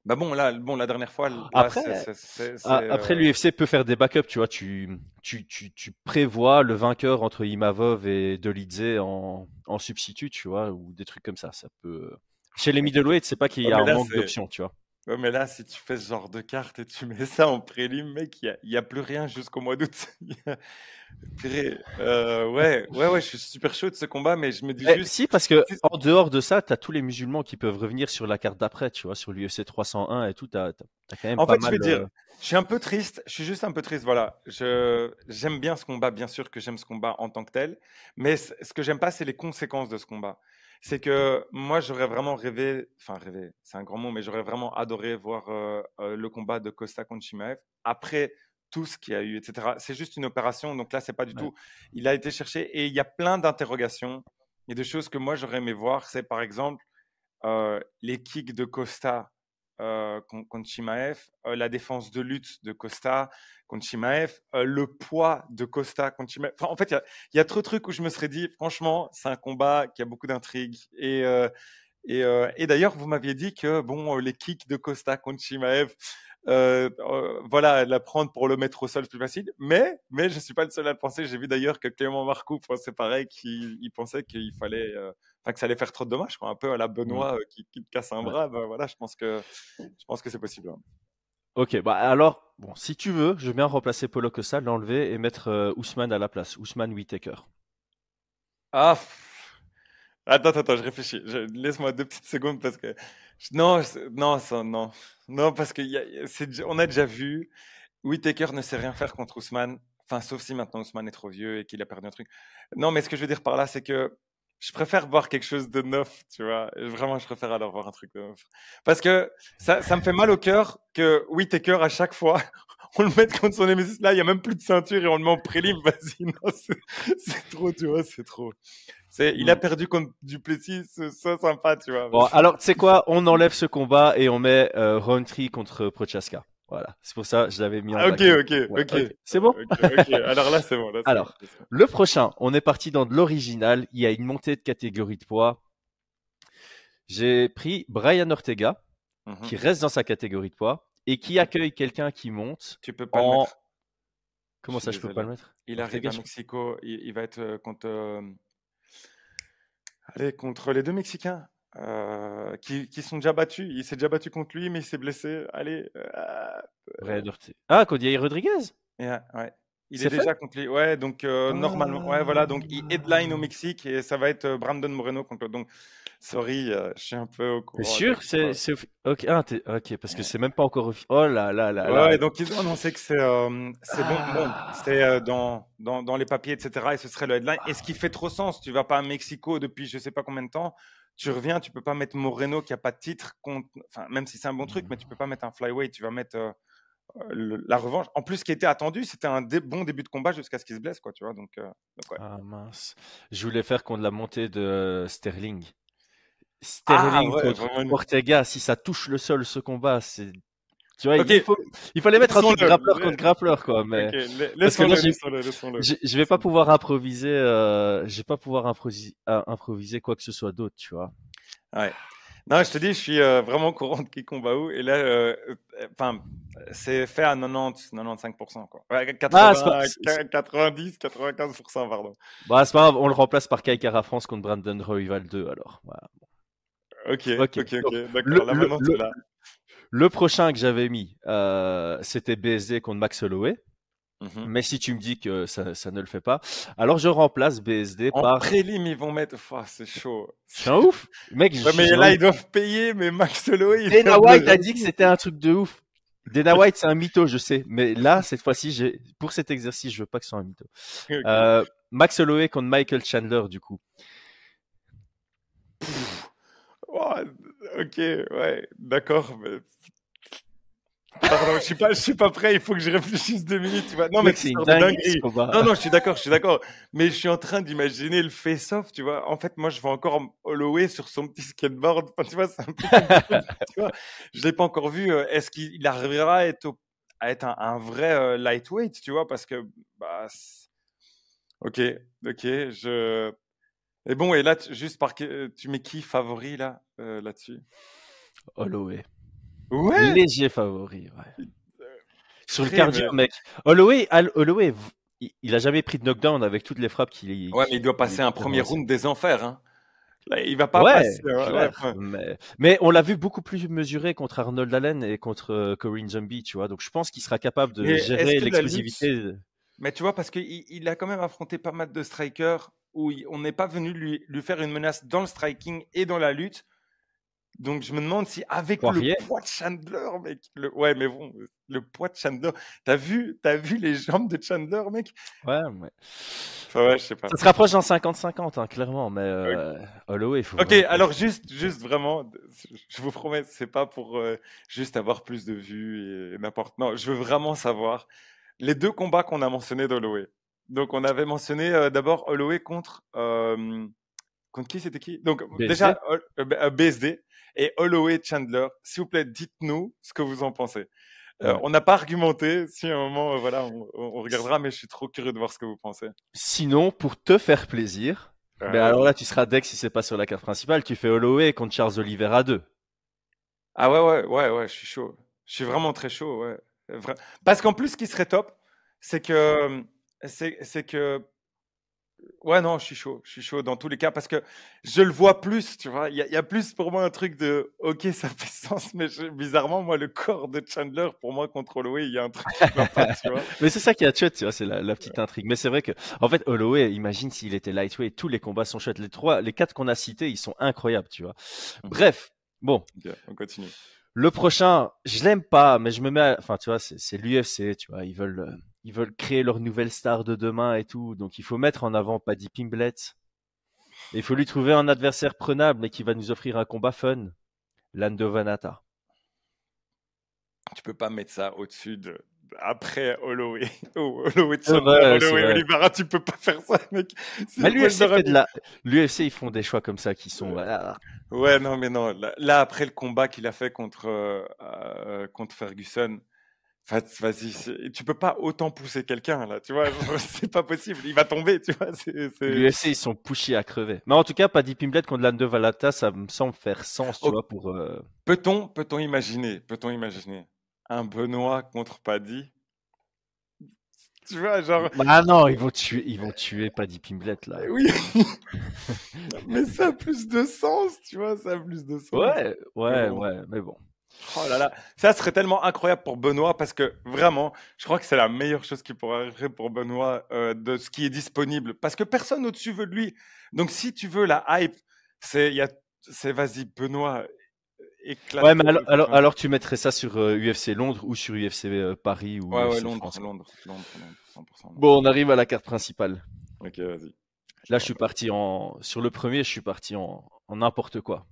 Bah bon, là, bon, la dernière fois. après, après euh, l'UFC peut faire des backups, tu vois. Tu, tu, tu, tu, prévois le vainqueur entre Imavov et Dolidze en, en substitut, tu vois, ou des trucs comme ça. Ça peut. Chez les middleweight, c'est pas qu'il y a un manque d'options, tu vois. Ouais, mais là, si tu fais ce genre de carte et tu mets ça en prélim, mec, il n'y a, a, plus rien jusqu'au mois d'août. euh, ouais, ouais, ouais, je suis super chaud de ce combat, mais je me dis eh, juste. Si, parce que en dehors de ça, tu as tous les musulmans qui peuvent revenir sur la carte d'après, tu vois, sur l'UFC 301 et tout. Tu as, quand même en fait, je vais dire, je suis un peu triste, je suis juste un peu triste, voilà. J'aime bien ce combat, bien sûr que j'aime ce combat en tant que tel, mais ce que j'aime pas, c'est les conséquences de ce combat c'est que moi, j'aurais vraiment rêvé, enfin rêvé, c'est un grand mot, mais j'aurais vraiment adoré voir euh, le combat de Costa contre Chimaev après tout ce qu'il y a eu, etc. C'est juste une opération, donc là, c'est pas du tout. Il a été cherché et il y a plein d'interrogations et de choses que moi, j'aurais aimé voir. C'est par exemple euh, les kicks de Costa contre Chimaev, la défense de lutte de Costa, contre Chimaev, euh, le poids de Costa contre Chimaev. Enfin, en fait, il y, a trop de trucs où je me serais dit, franchement, c'est un combat qui a beaucoup d'intrigues. Et, euh, et, euh, et d'ailleurs, vous m'aviez dit que bon, les kicks de Costa contre Chimaev, voilà, la prendre pour le mettre au sol, c'est plus facile. Mais, mais je ne suis pas le seul à le penser. J'ai vu d'ailleurs que Clément Marcoux pensait pareil, qu'il pensait qu'il fallait, enfin, que ça allait faire trop de dommages, quoi, un peu à la Benoît qui, qui, te casse un bras. Ben, voilà, je pense que, je pense que c'est possible. Hein. Ok, bah alors, bon, si tu veux, je bien remplacer Polo Costa, l'enlever et mettre euh, Ousmane à la place. Ousmane Whitaker. Ah, attends, attends, je réfléchis. Laisse-moi deux petites secondes parce que non, non, ça, non, non, parce que y a, a déjà vu. Whitaker ne sait rien faire contre Ousmane. Enfin, sauf si maintenant Ousmane est trop vieux et qu'il a perdu un truc. Non, mais ce que je veux dire par là, c'est que je préfère voir quelque chose de neuf, tu vois. Vraiment, je préfère alors voir un truc de neuf. Parce que ça, ça me fait mal au cœur que Whitaker, à chaque fois, on le mette contre son Nemesis. Là, il y a même plus de ceinture et on le met en prélim. Vas-y, non, c'est trop, tu vois, c'est trop. Il a mm. perdu contre Duplessis, c'est sympa, tu vois. Bon, alors, tu sais quoi, on enlève ce combat et on met euh, contre Prochaska. Voilà, c'est pour ça que je l'avais mis en ah, Ok, ok, ok. C'est bon? Alors là, c'est bon. Alors, le prochain, on est parti dans de l'original. Il y a une montée de catégorie de poids. J'ai pris Brian Ortega, mhm. qui reste dans sa catégorie de poids et qui accueille quelqu'un qui monte. Tu peux pas le mettre. Comment ça, je peux pas le mettre? Il arrive à Mexico. Il, va être euh, contre. Euh, allez, contre les deux Mexicains. Euh, qui, qui, sont déjà battus. Il s'est déjà battu contre lui, mais il s'est blessé. Allez. Euh, ah, Cody Rodriguez? Ouais. Il est, déjà lui. Ouais, donc euh, normalement, ouais, voilà, donc il headline au Mexique et ça va être Brandon Moreno contre. Donc, sorry, je suis un peu au courant. T'es sûr c'est, ok, ah, ok, parce que c'est même pas encore. Oh là là là. Ouais, là. donc ils ont annoncé que c'est, c'est bon, bon c'est dans, dans, dans les papiers, etc. Et ce serait le headline. Et ce qui fait trop sens, tu vas pas à Mexico depuis je sais pas combien de temps tu reviens, tu peux pas mettre Moreno qui a pas de titre, contre, enfin, même si c'est un bon truc, mais tu peux pas mettre un flyweight, tu vas mettre euh, euh, la revanche. En plus, ce qui était attendu, c'était un bon début de combat jusqu'à ce qu'il se blesse, quoi, tu vois. Donc, euh, Ah mince. Je voulais faire contre la montée de Sterling. Sterling ah, contre Ortega, si ça touche le sol ce combat, c'est tu vois, il, faut, il fallait mettre un truc grappleur contre grappleur, quoi. Mais je vais pas pouvoir improviser, euh, je vais pas pouvoir improviser, improviser quoi que ce soit d'autre, tu vois. Ouais. Non, je te dis, je suis euh, vraiment courant de qui combat où. Et là, euh, enfin, c'est fait à 90, 95%. Quoi. 90, 95%, pardon. Bah, c'est pas grave, on le remplace par Kai Kara France contre Brandon Royval 2, alors. Ok, ok, ok. Là le, prochain que j'avais mis, euh, c'était BSD contre Max Holloway. Mhm. Mais si tu me dis que ça, ne le fait pas, alors je remplace BSD en par. prélim, ils vont mettre. c'est chaud. C'est un ouf. Mec, mais là, ils doivent payer, mais Max Holloway. Dana White a dit que c'était un truc de ouf. Dana White, c'est un mytho, je sais. Mais là, cette fois-ci, pour cet exercice, je veux pas que ce soit un mytho. Euh, Max Holloway contre Michael Chandler, du coup. ok, ouais, d'accord. Mais Pardon, je suis pas, je suis pas prêt. Il faut que je réfléchisse deux minutes. Tu vois. Non, mais c'est une dinguerie. Non, non, je suis d'accord, je suis d'accord. Mais je suis en train d'imaginer le face-off, tu vois. En fait, moi, je vais encore Holloway sur son petit skateboard. Enfin, tu vois, c'est un peu. tu vois. Je l'ai pas encore vu. Euh, est-ce qu'il arrivera à être, à être un, vrai euh, lightweight, tu vois, parce que bah. Ok, ok, je. Et bon, et là, juste par tu mets qui favori là, euh, là-dessus? Holloway. Ouais. Léger favori, ouais. Sur le cardio, mec. Holloway, Holloway, il a jamais pris de knockdown avec toutes les frappes qu'il. Ouais, mais il doit passer un premier round des enfers. Hein. Là, il va pas passer. mais, mais, on l'a vu beaucoup plus mesuré contre Arnold Allen et contre euh, Corinne Zombie, tu vois. Donc je pense qu'il sera capable de gérer l'explosivité. Mais tu vois, parce qu'il il a quand même affronté pas mal de strikers où on n'est pas venu lui, lui faire une menace dans le striking et dans la lutte. Donc je me demande si avec le poids de Chandler, mec, le... ouais, mais bon, le poids de Chandler, t'as vu, t'as vu les jambes de Chandler, mec? Ouais, ouais. Enfin, ouais, je sais pas. Ça se rapproche dans 50-50, hein, clairement, mais euh, Holloway, faut. Ok, alors juste, juste vraiment, je vous promets, c'est pas pour euh, juste avoir plus de vues et n'importe. Non, je veux vraiment savoir les deux combats qu'on a mentionnés d'Holloway. Donc on avait mentionné euh, d'abord Holloway contre. Euh, contre qui c'était qui? Donc déjà BSD euh, et Holloway Chandler. S'il vous plaît, dites-nous ce que vous en pensez. on n'a pas argumenté. Si à un moment, voilà, on, regardera, mais je suis trop curieux de voir ce que vous pensez. Sinon, pour te faire plaisir, mais alors là, tu seras deck si c'est pas sur la carte principale. Tu fais Holloway contre Charles Oliveira 2. Ah ouais, ouais, ouais, ouais, je suis chaud. Je suis vraiment très chaud, ouais. Parce qu'en plus, ce qui serait top, c'est que c'est que Ouais, non, je suis chaud. Je suis chaud dans tous les cas parce que je le vois plus, tu vois. Il y, a plus pour moi un truc de OK, ça fait sens, mais bizarrement, moi, le corps de Chandler, pour moi, contre Holloway, il y a un truc qui pas, tu vois. mais c'est ça qui est chouette, tu vois, c'est la, petite intrigue. Mais c'est vrai que, en fait, Holloway, imagine s'il était lightweight, tous les combats sont chouettes. Les trois, les quatre qu'on a cités, ils sont incroyables, tu vois. Mmh. Bref, bon. on continue. Le prochain, je l'aime pas, mais je me mets, enfin, tu vois, c'est l'UFC, tu vois, ils veulent euh, ils veulent créer leur nouvelle star de demain et tout. Donc il faut mettre en avant Paddy Pimblett. il faut lui trouver un adversaire prenable et qui va nous offrir un combat fun. Lando Vanata. Tu peux pas mettre ça au-dessus de après Holloway. Oh, Holloway, Holloway Olivera, tu peux pas faire ça, mec. L'UFC, ils font des choix comme ça qui sont. Ouais, non, mais non. Là, après le combat qu'il a fait contre, euh, euh, contre Ferguson, Vas-y, tu peux pas autant pousser quelqu'un là, tu vois, c'est pas possible, il va tomber, tu vois. L'UFC ils sont pushy à crever. Mais en tout cas, Paddy Pimblett contre Lando Valata, ça me semble faire sens, tu oh. vois, pour. Euh, peut-on, peut-on imaginer, peut-on imaginer un Benoît contre Paddy? Tu vois, genre. Ah non, ils vont tuer, ils vont tuer Paddy Pimblett là. Oui. mais ça a plus de sens, tu vois, ça a plus de sens. Ouais, ouais, ouais, mais bon. Oh là là, ça serait tellement incroyable pour Benoît parce que vraiment, je crois que c'est la meilleure chose qui pourrait arriver pour Benoît euh, de ce qui est disponible parce que personne au-dessus veut de lui. Donc si tu veux la hype, c'est c'est vas-y Benoît éclate. Ouais, mais alors, alors, tu mettrais ça sur UFC euh, Londres ou sur UFC euh, Paris ou Ouais, ouais, Londres, Londres, Londres, 100%, Bon, on arrive à la carte principale. OK, vas-y. Là, je suis parti en sur le premier, je suis parti en n'importe quoi.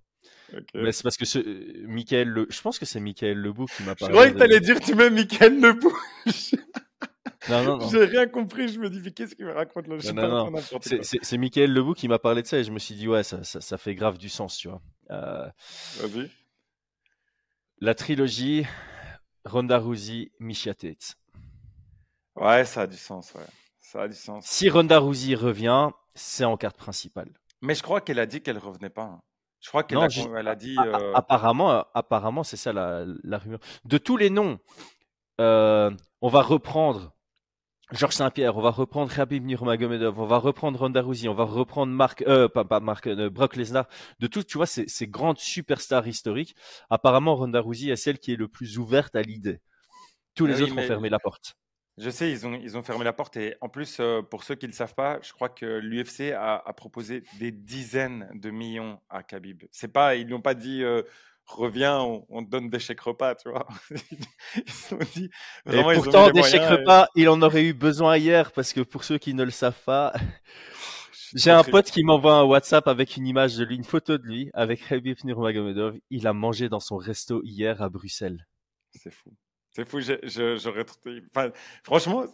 Mais c'est parce que ce, Michael Le... je pense que c'est Michael Lebou qui m'a parlé. Je croyais que t'allais dire tu mets Michael Lebou. non, non, non. J'ai rien compris. Je me dis, mais qu'est-ce qu'il me raconte là? Non, non, C'est Michael Lebou qui m'a parlé de ça et je me suis dit, ouais, ça, ça, ça fait grave du sens, tu vois. Euh... Vas-y. La trilogie Ronda Rousey, Misha Tate. Ouais, ça a du sens, ouais. Ça a du sens. Si Ronda Rousey revient, c'est en carte principale. Mais je crois qu'elle a dit qu'elle revenait pas. Hein. Je crois qu'elle a, dit. Euh apparemment, apparemment c'est ça la, la, rumeur. De tous les noms, euh, on va reprendre Georges Saint-Pierre, on va reprendre Khabib Nurmagomedov, on va reprendre Ronda Rousey, on va reprendre Marc, euh, pas, pas Marc, euh, Brock Lesnar. De tout, tu vois, ces, ces grandes superstars historiques. Apparemment, Ronda Rousey est celle qui est le plus ouverte à l'idée. Tous les ah autres ont fermé la porte. Je sais, ils ont, ils ont fermé la porte. Et en plus, euh, pour ceux qui ne le savent pas, je crois que l'UFC a, a, proposé des dizaines de millions à Khabib. C'est pas, ils n'ont pas dit euh, reviens, on, te donne des chèques repas, tu vois. ils ont dit, vraiment, et pourtant, des chèques repas, il en aurait eu besoin hier parce que pour ceux qui ne le savent pas, j'ai un pote qui m'envoie un WhatsApp avec une image de lui, une photo de lui avec Khabib Nurmagomedov. Il a mangé dans son resto hier à Bruxelles. C'est fou. C'est fou, j'aurais. Enfin, franchement,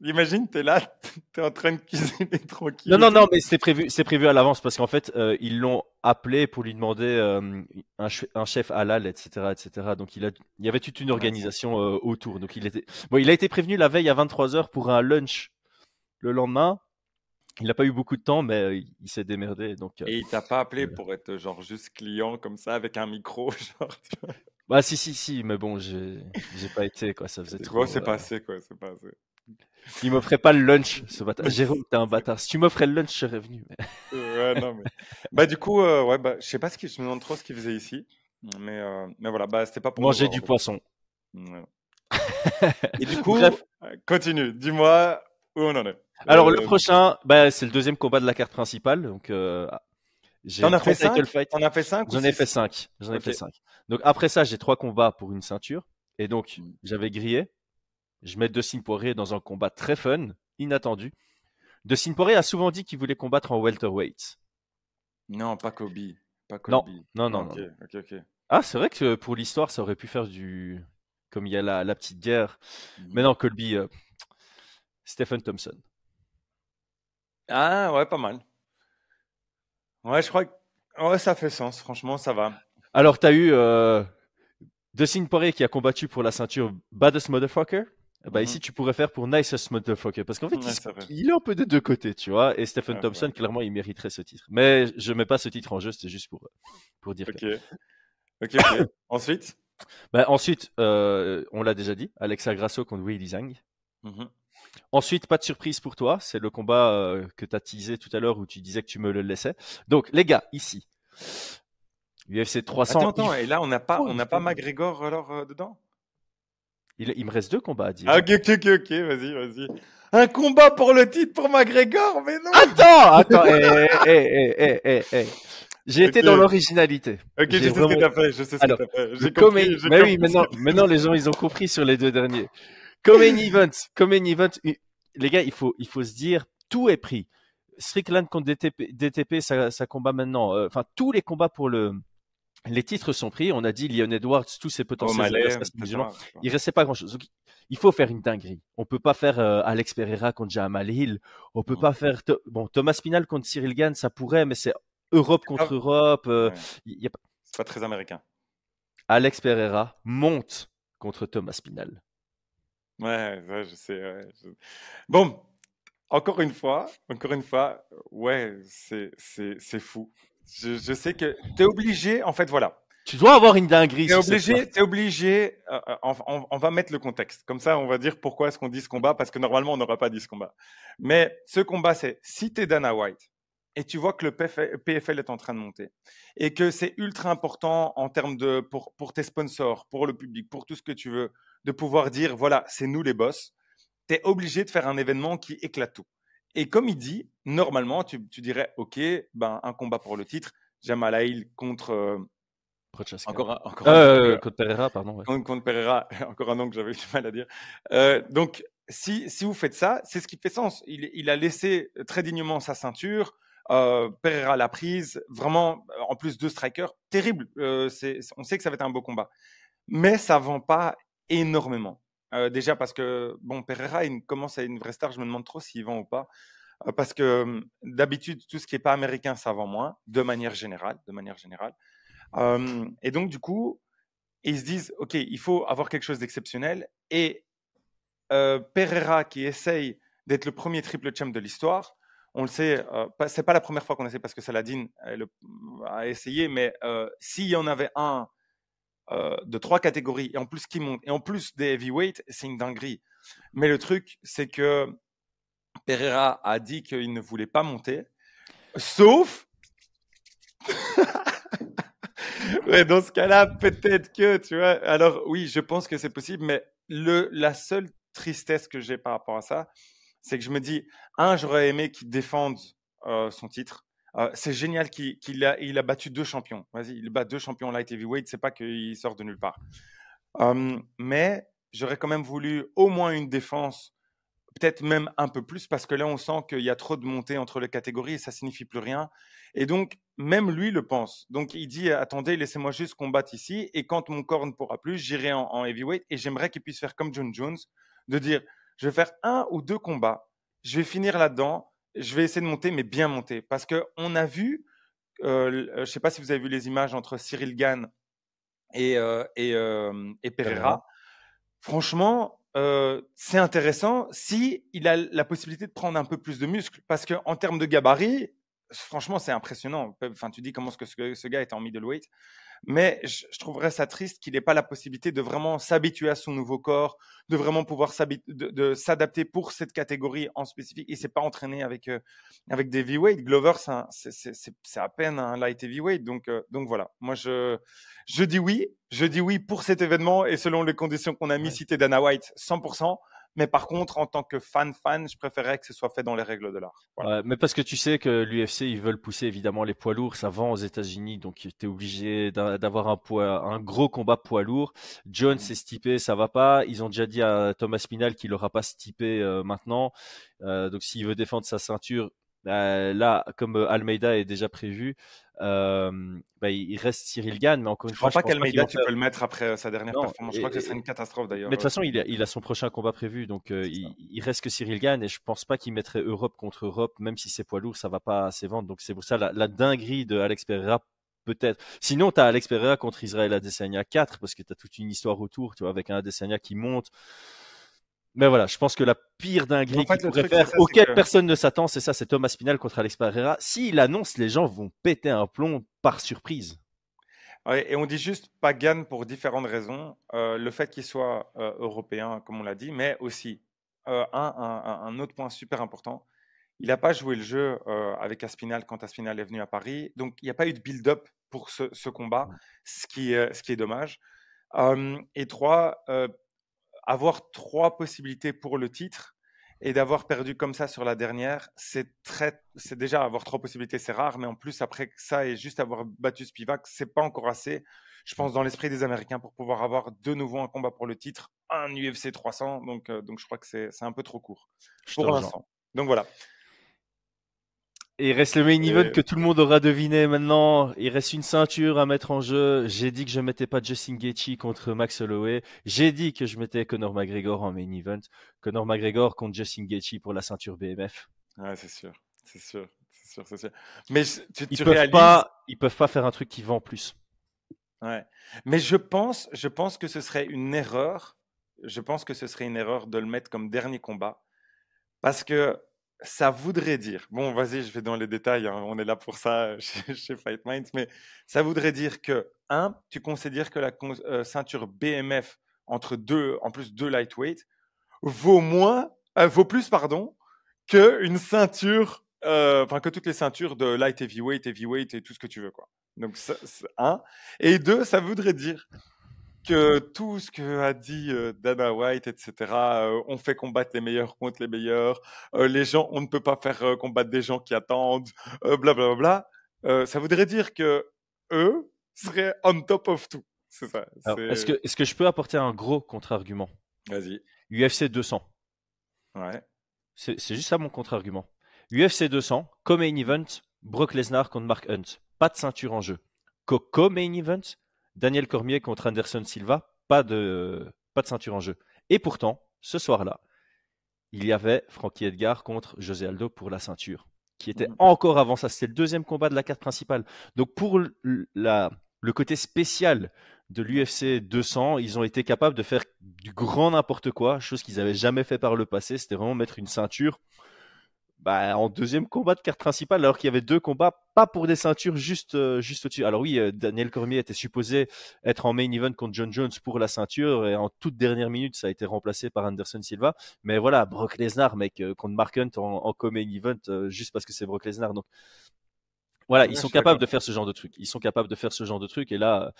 imagine, t'es là, t'es en train de cuisiner tranquille. Non, non, non, mais c'est prévu, c'est prévu à l'avance parce qu'en fait, euh, ils l'ont appelé pour lui demander euh, un, un, chef halal, etc., etc. Donc il a, il y avait toute une organisation euh, autour. Donc il était, bon, il a été prévenu la veille à 23 h pour un lunch le lendemain. Il n'a pas eu beaucoup de temps, mais il s'est démerdé. Donc, Et il t'a pas appelé pour être genre juste client comme ça avec un micro, genre. Bah si si si, mais bon, j'ai pas été quoi, ça faisait trop. c'est euh, passé quoi, c'est passé? Il m'offrait pas le lunch, ce bâtard. Jérôme, t'es un bâtard. Si tu m'offrais le lunch, je serais venu. ouais, non mais. Bah du coup, euh, ouais, bah je sais pas ce qu'il, je me demande trop ce qu'il faisait ici, mais euh, mais voilà, bah c'était pas pour. Manger du poisson. Et du coup, Bref. continue. Dis-moi où on en est. Alors le prochain, bah c'est le deuxième combat de la carte principale, donc J'en as fait 5 On a fait 5 J'en ai fait 5. J'en ai fait 5. Donc après ça, j'ai trois combats pour une ceinture. Et donc, hmm. j'avais grillé. Je mets Dustin Poirier dans un combat très fun, inattendu. Dustin Poirier a souvent dit qu'il voulait combattre en welterweight. Non, pas Kobe. Pas Kobe. Non, non, non. Ah, c'est vrai que pour l'histoire, ça aurait pu faire du. Comme il y a la, petite guerre. Hmm. Mais non, Colby. Euh, Stephen Thompson. Ah, ouais, pas mal. Ouais, je crois que ouais, ça fait sens. Franchement, ça va. Alors, tu as eu euh, Dustin Poirier qui a combattu pour la ceinture Baddest Motherfucker. Bah, Ici, tu pourrais faire pour Nicest Motherfucker. Parce qu'en fait, il, est un peu des deux côtés, tu vois. Et Stephen Thompson, clairement, il mériterait ce titre. Mais je mets pas ce titre en jeu, c'est juste pour, pour dire. Ok. Ok, ok. ensuite? Bah, Ensuite, euh, on l'a déjà dit, Alexa Grasso contre Wei Zhang. Mm Ensuite, pas de surprise pour toi, c'est le combat euh, que tu as teasé tout à l'heure où tu disais que tu me le laissais. Donc, les gars, ici, UFC 300. Attends, attends, et là, on n'a pas, on n'a pas McGregor alors euh, dedans? Il, il, me reste deux combats à dire. Ah, ok, ok, ok, vas-y, vas-y. Un combat pour le titre pour McGregor, mais non Attends, attends, eh, eh, eh, J'ai été dans l'originalité. Ok, je sais ce que t'as fait, je sais ce que t'as fait. J'ai compris, mais oui, maintenant, maintenant les gens, ils ont compris sur les deux derniers. Comme un event, comme event, les gars, il faut, il faut se dire, tout est pris. Strickland contre DTP, DTP ça, ça combat maintenant. Euh, enfin, tous les combats pour le, les titres sont pris. On a dit Leon Edwards, tous ses potentiels. il restait pas grand chose. il faut faire une dinguerie. On peut pas faire euh, Alex Pereira contre Jamal Hill. On peut pas faire, bon, Thomas Spinal contre Cyril Gann, ça pourrait, mais c'est Europe contre Europe. Euh, y a pas... C'est pas très américain. Alex Pereira monte contre Thomas Spinal. Ouais, je sais. Bon, encore une fois, encore une fois, ouais, c'est, c'est, c'est fou. Je, je, sais que tu es obligé, en fait, voilà. Tu dois avoir une dinguerie. Tu es obligé, es obligé euh, euh, on, on, va mettre le contexte. Comme ça, on va dire pourquoi est-ce qu'on dit ce combat, parce que normalement, on n'aura pas dit ce combat. Mais ce combat, c'est si tu es Dana White et tu vois que le PFL est en train de monter et que c'est ultra important en termes de, pour, pour tes sponsors, pour le public, pour tout ce que tu veux, de pouvoir dire, voilà, c'est nous les boss, tu es obligé de faire un événement qui éclate tout. Et comme il dit, normalement, tu, dirais, OK, ben, un combat pour le titre, Jamal Hill contre... Euh, encore encore euh, contre Pereira, pardon. Contre, Pereira, encore un nom que j'avais du mal à dire. Euh, donc, si, si vous faites ça, c'est ce qui fait sens. Il, il, a laissé très dignement sa ceinture. Pereira l'a prise. Vraiment, en plus, deux strikers. Terrible. on sait que ça va être un beau combat. Mais ça vend pas énormément. Euh, déjà parce que, bon, Pereira il commence à être une vraie star, je me demande trop s'il vend ou pas. Euh, parce que d'habitude, tout ce qui n'est pas américain, ça vend moins, de manière générale. De manière générale. et donc, du coup, ils se disent, OK, il faut avoir quelque chose d'exceptionnel. Et euh, Pereira, qui essaye d'être le premier triple champ de l'histoire, on le sait, euh, c'est pas la première fois qu'on essaie parce que Saladin a essayé, mais s'il y en avait un euh, de trois catégories et en plus qui monte et en plus des heavyweights, c'est une dinguerie. Mais le truc, c'est que Pereira a dit qu'il ne voulait pas monter, sauf. ouais, dans ce cas-là, peut-être que, tu vois. Alors, oui, je pense que c'est possible, mais le, la seule tristesse que j'ai par rapport à ça, c'est que je me dis, un, j'aurais aimé qu'il défende euh, son titre. Euh, c'est génial qu'il a, battu deux champions. Vas-y, il bat deux champions light heavyweight, c'est pas qu'il sort de nulle part. Mais j'aurais quand même voulu au moins une défense, peut-être même un peu plus, parce que là, on sent qu'il y a trop de montées entre les catégories et ça signifie plus rien. Et donc, même lui le pense. Donc, il dit attendez, laissez-moi juste combattre ici, et quand mon corps ne pourra plus, j'irai en, en heavyweight. Et j'aimerais qu'il puisse faire comme John Jones, de dire je vais faire un ou deux combats, je vais finir là-dedans, je vais essayer de monter, mais bien monter. Parce qu'on a vu, euh, je ne sais pas si vous avez vu les images entre Cyril Gann et, euh, euh, et, Pereira. Franchement, c'est intéressant si il a la possibilité de prendre un peu plus de muscles. Parce qu'en termes de gabarit, franchement, c'est impressionnant. Enfin, tu dis comment est-ce que ce, ce, gars est en middleweight. Mais je, trouverais ça triste qu'il n'ait pas la possibilité de vraiment s'habituer à son nouveau corps, de vraiment pouvoir s'adapter pour cette catégorie en spécifique. Il s'est pas entraîné avec euh, avec des heavyweight. Glover, c'est à peine un light heavyweight. Donc euh, donc voilà. Moi je je dis oui, je dis oui pour cet événement et selon les conditions qu'on a mis, cité Dana White, 100%. Mais par contre, en tant que fan-fan, je préférerais que ce soit fait dans les règles de l'art. mais parce que tu sais que l'UFC, ils veulent pousser évidemment les poids lourds, ça vend aux États-Unis, donc tu es obligé d'avoir un, poids, un gros combat poids lourd. Jones mmh. et Stipe, ça va pas. Ils ont déjà dit à Thomas Spinal qu'il n'aura pas Stipe euh, maintenant. Euh, donc s'il veut défendre sa ceinture, bah, là, comme Almeida est déjà prévu, euh, bah, il reste Cyril Gann, mais encore une fois, je crois pas qu'Almeida, tu peux le mettre après sa dernière performance? Je crois que ce serait une catastrophe d'ailleurs. Mais de toute façon, il a, il a, son prochain combat prévu, donc il, il, reste que Cyril Gann, et je pense pas qu'il mettrait Europe contre Europe, même si c'est poids lourd, ça va pas assez vendre. Donc c'est pour ça la, la dinguerie de Alex Pereira peut-être. Sinon, tu as Alex Pereira contre Israël Adesanya 4, parce que tu as toute une histoire autour, tu vois, avec un Adesanya qui monte. Mais voilà, je pense que la pire dinguerie qu'il pourrait faire, auquel personne ne s'attend, c'est ça, c'est Thomas Spinal contre Alex Pereira. S'il annonce, les gens vont péter un plomb par surprise. et on dit juste Pagan pour différentes raisons. Euh, le fait qu'il soit euh, européen, comme on l'a dit, mais aussi euh, un, autre point super important. Il n'a pas joué le jeu avec Aspinal quand Aspinal est venu à Paris. Donc, il n'y a pas eu de build-up pour ce, combat, ce qui, ce qui est dommage. et trois, avoir trois possibilités pour le titre et d'avoir perdu comme ça sur la dernière, c'est très, c'est déjà avoir trois possibilités, c'est rare, mais en plus après ça et juste avoir battu Spivak, c'est pas encore assez. Je pense dans l'esprit des Américains pour pouvoir avoir de nouveau un combat pour le titre, un UFC 300, donc euh, donc je crois que c'est un peu trop court pour l'instant. Donc voilà. Et il reste le main event que tout le monde aura deviné maintenant. Il reste une ceinture à mettre en jeu. J'ai dit que je mettais pas Justin Gaethje contre Max Holloway. J'ai dit que je mettais Conor McGregor en main event. Conor McGregor contre Justin Gaethje pour la ceinture BMF. Ouais, c'est sûr, c'est sûr, c'est sûr, c'est sûr. Mais tu, ils peuvent pas, ils peuvent pas faire un truc qui vend plus. Ouais. Mais je pense, je pense que ce serait une erreur. Je pense que ce serait une erreur de le mettre comme dernier combat parce que ça voudrait dire, bon, vas-y, je vais dans les détails, hein, on est là pour ça chez, Fight Minds, mais ça voudrait dire que, un, tu considères que la euh, ceinture BMF entre deux, en plus deux lightweight, vaut moins, euh, vaut plus, pardon, que une ceinture, euh, enfin, que toutes les ceintures de light heavyweight, heavyweight et tout ce que tu veux, quoi. Donc, ça, un. Et deux, ça voudrait dire que tout ce que a dit euh, Dana White, etc., euh, on fait combattre les meilleurs contre les meilleurs, euh, les gens, on ne peut pas faire combattre des gens qui attendent, blablabla, ça voudrait dire que eux seraient on top of tout. C'est ça. Est-ce que, est que je peux apporter un gros contre-argument? Vas-y. UFC 200. Ouais. C'est juste ça mon contre-argument. UFC 200, comme main event, Brock Lesnar contre Mark Hunt. Pas de ceinture en jeu. Co main event, Daniel Cormier contre Anderson Silva, pas de, pas de ceinture en jeu. Et pourtant, ce soir-là, il y avait Frankie Edgar contre José Aldo pour la ceinture, qui était mhm. encore avant ça. C'était le deuxième combat de la carte principale. Donc pour la, le côté spécial de l'UFC 200, ils ont été capables de faire du grand n'importe quoi, chose qu'ils n'avaient jamais fait par le passé. C'était vraiment mettre une ceinture bah, en deuxième combat de carte principale, alors qu'il y avait deux combats, pas pour des ceintures juste, euh, juste au-dessus. Alors oui, euh, Daniel Cormier était supposé être en main event contre John Jones pour la ceinture, et en toute dernière minute, ça a été remplacé par Anderson Silva. Mais voilà, Brock Lesnar, mec, euh, contre Mark Hunt en, en co-main event, juste parce que c'est Brock Lesnar. Donc voilà, ils sont capables de faire ce genre de truc. Ils sont capables de faire ce genre de truc, et là.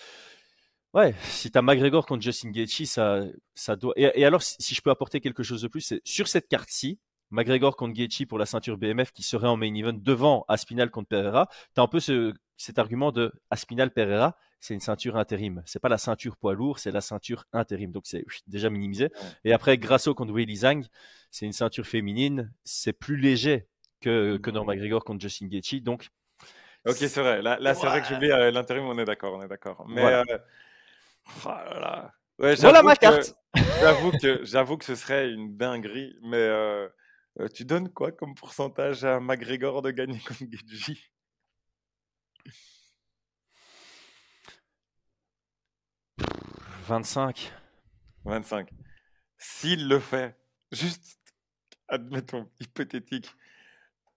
Ouais, si tu as McGregor contre Justin Gaethje, ça, ça doit. Et, et alors, si je peux apporter quelque chose de plus, c'est sur cette carte-ci, McGregor contre Gaethje pour la ceinture BMF qui serait en main event devant Aspinal contre Pereira, tu as un peu ce, cet argument de Aspinal Pereira, c'est une ceinture intérim. C'est pas la ceinture poids lourd, c'est la ceinture intérim. Donc c'est déjà minimisé. Et après Grasso contre Willy Zhang, c'est une ceinture féminine, c'est plus léger que Conor McGregor contre Justin Gaethje. Donc Ok, c'est vrai. Là, là c'est vrai que j'oublie euh, l'intérim, on est d'accord, on est d'accord. Mais voilà. Euh... Oh voilà ma carte. J'avoue que j'avoue que ce serait une dinguerie, mais euh, euh, tu donnes quoi comme pourcentage à McGregor de gagner contre Gaethje 25. 25. S'il le fait, juste, admettons, hypothétique,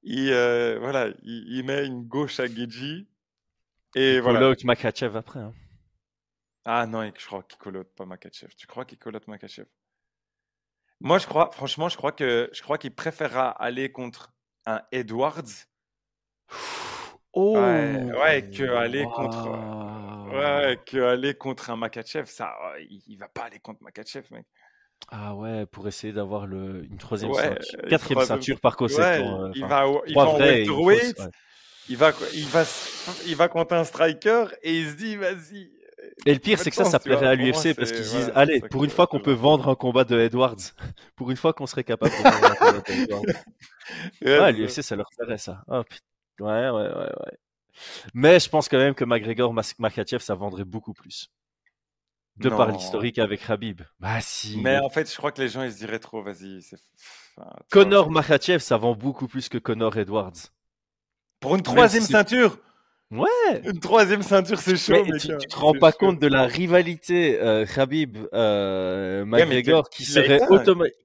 il, euh, voilà, il, met une gauche à Geji et il voilà. colote Makachev après. Hein. Ah non, je crois qu'il colote pas Makachev. Tu crois qu'il colote Makachev? Moi, je crois, franchement, je crois que je crois qu'il préférera aller contre un Edwards. Oh, ouais, que aller contre, ouais, que aller contre un Makachev. Ça, il, il, va pas aller contre Makachev, mec. Ah ouais, pour essayer d'avoir le une troisième ceinture, quatrième ceinture par. Ouais, euh, il, va, il va en. Il va, il va, il va contre un striker et il se dit, vas-y, et le pire, c'est que ça, ça plairait à l'UFC parce qu'ils disent Allez, pour une fois qu'on peut vendre un combat de Edwards, pour une fois qu'on serait capable de vendre un combat de Edwards. ouais, l'UFC, ça leur plairait ça. Oh, ouais, ouais, ouais, ouais. Mais je pense quand même que McGregor, Makachev, ça vendrait beaucoup plus. De par l'historique avec Habib. Bah si. Mais en fait, je crois que les gens, ils se diraient trop, vas-y. Enfin, Connor Makachev, ça vend beaucoup plus que Connor Edwards. Pour une troisième ceinture Ouais. Une troisième ceinture, c'est chaud. Mais tu, te rends pas compte de la rivalité euh, Khabib euh, McGregor qui serait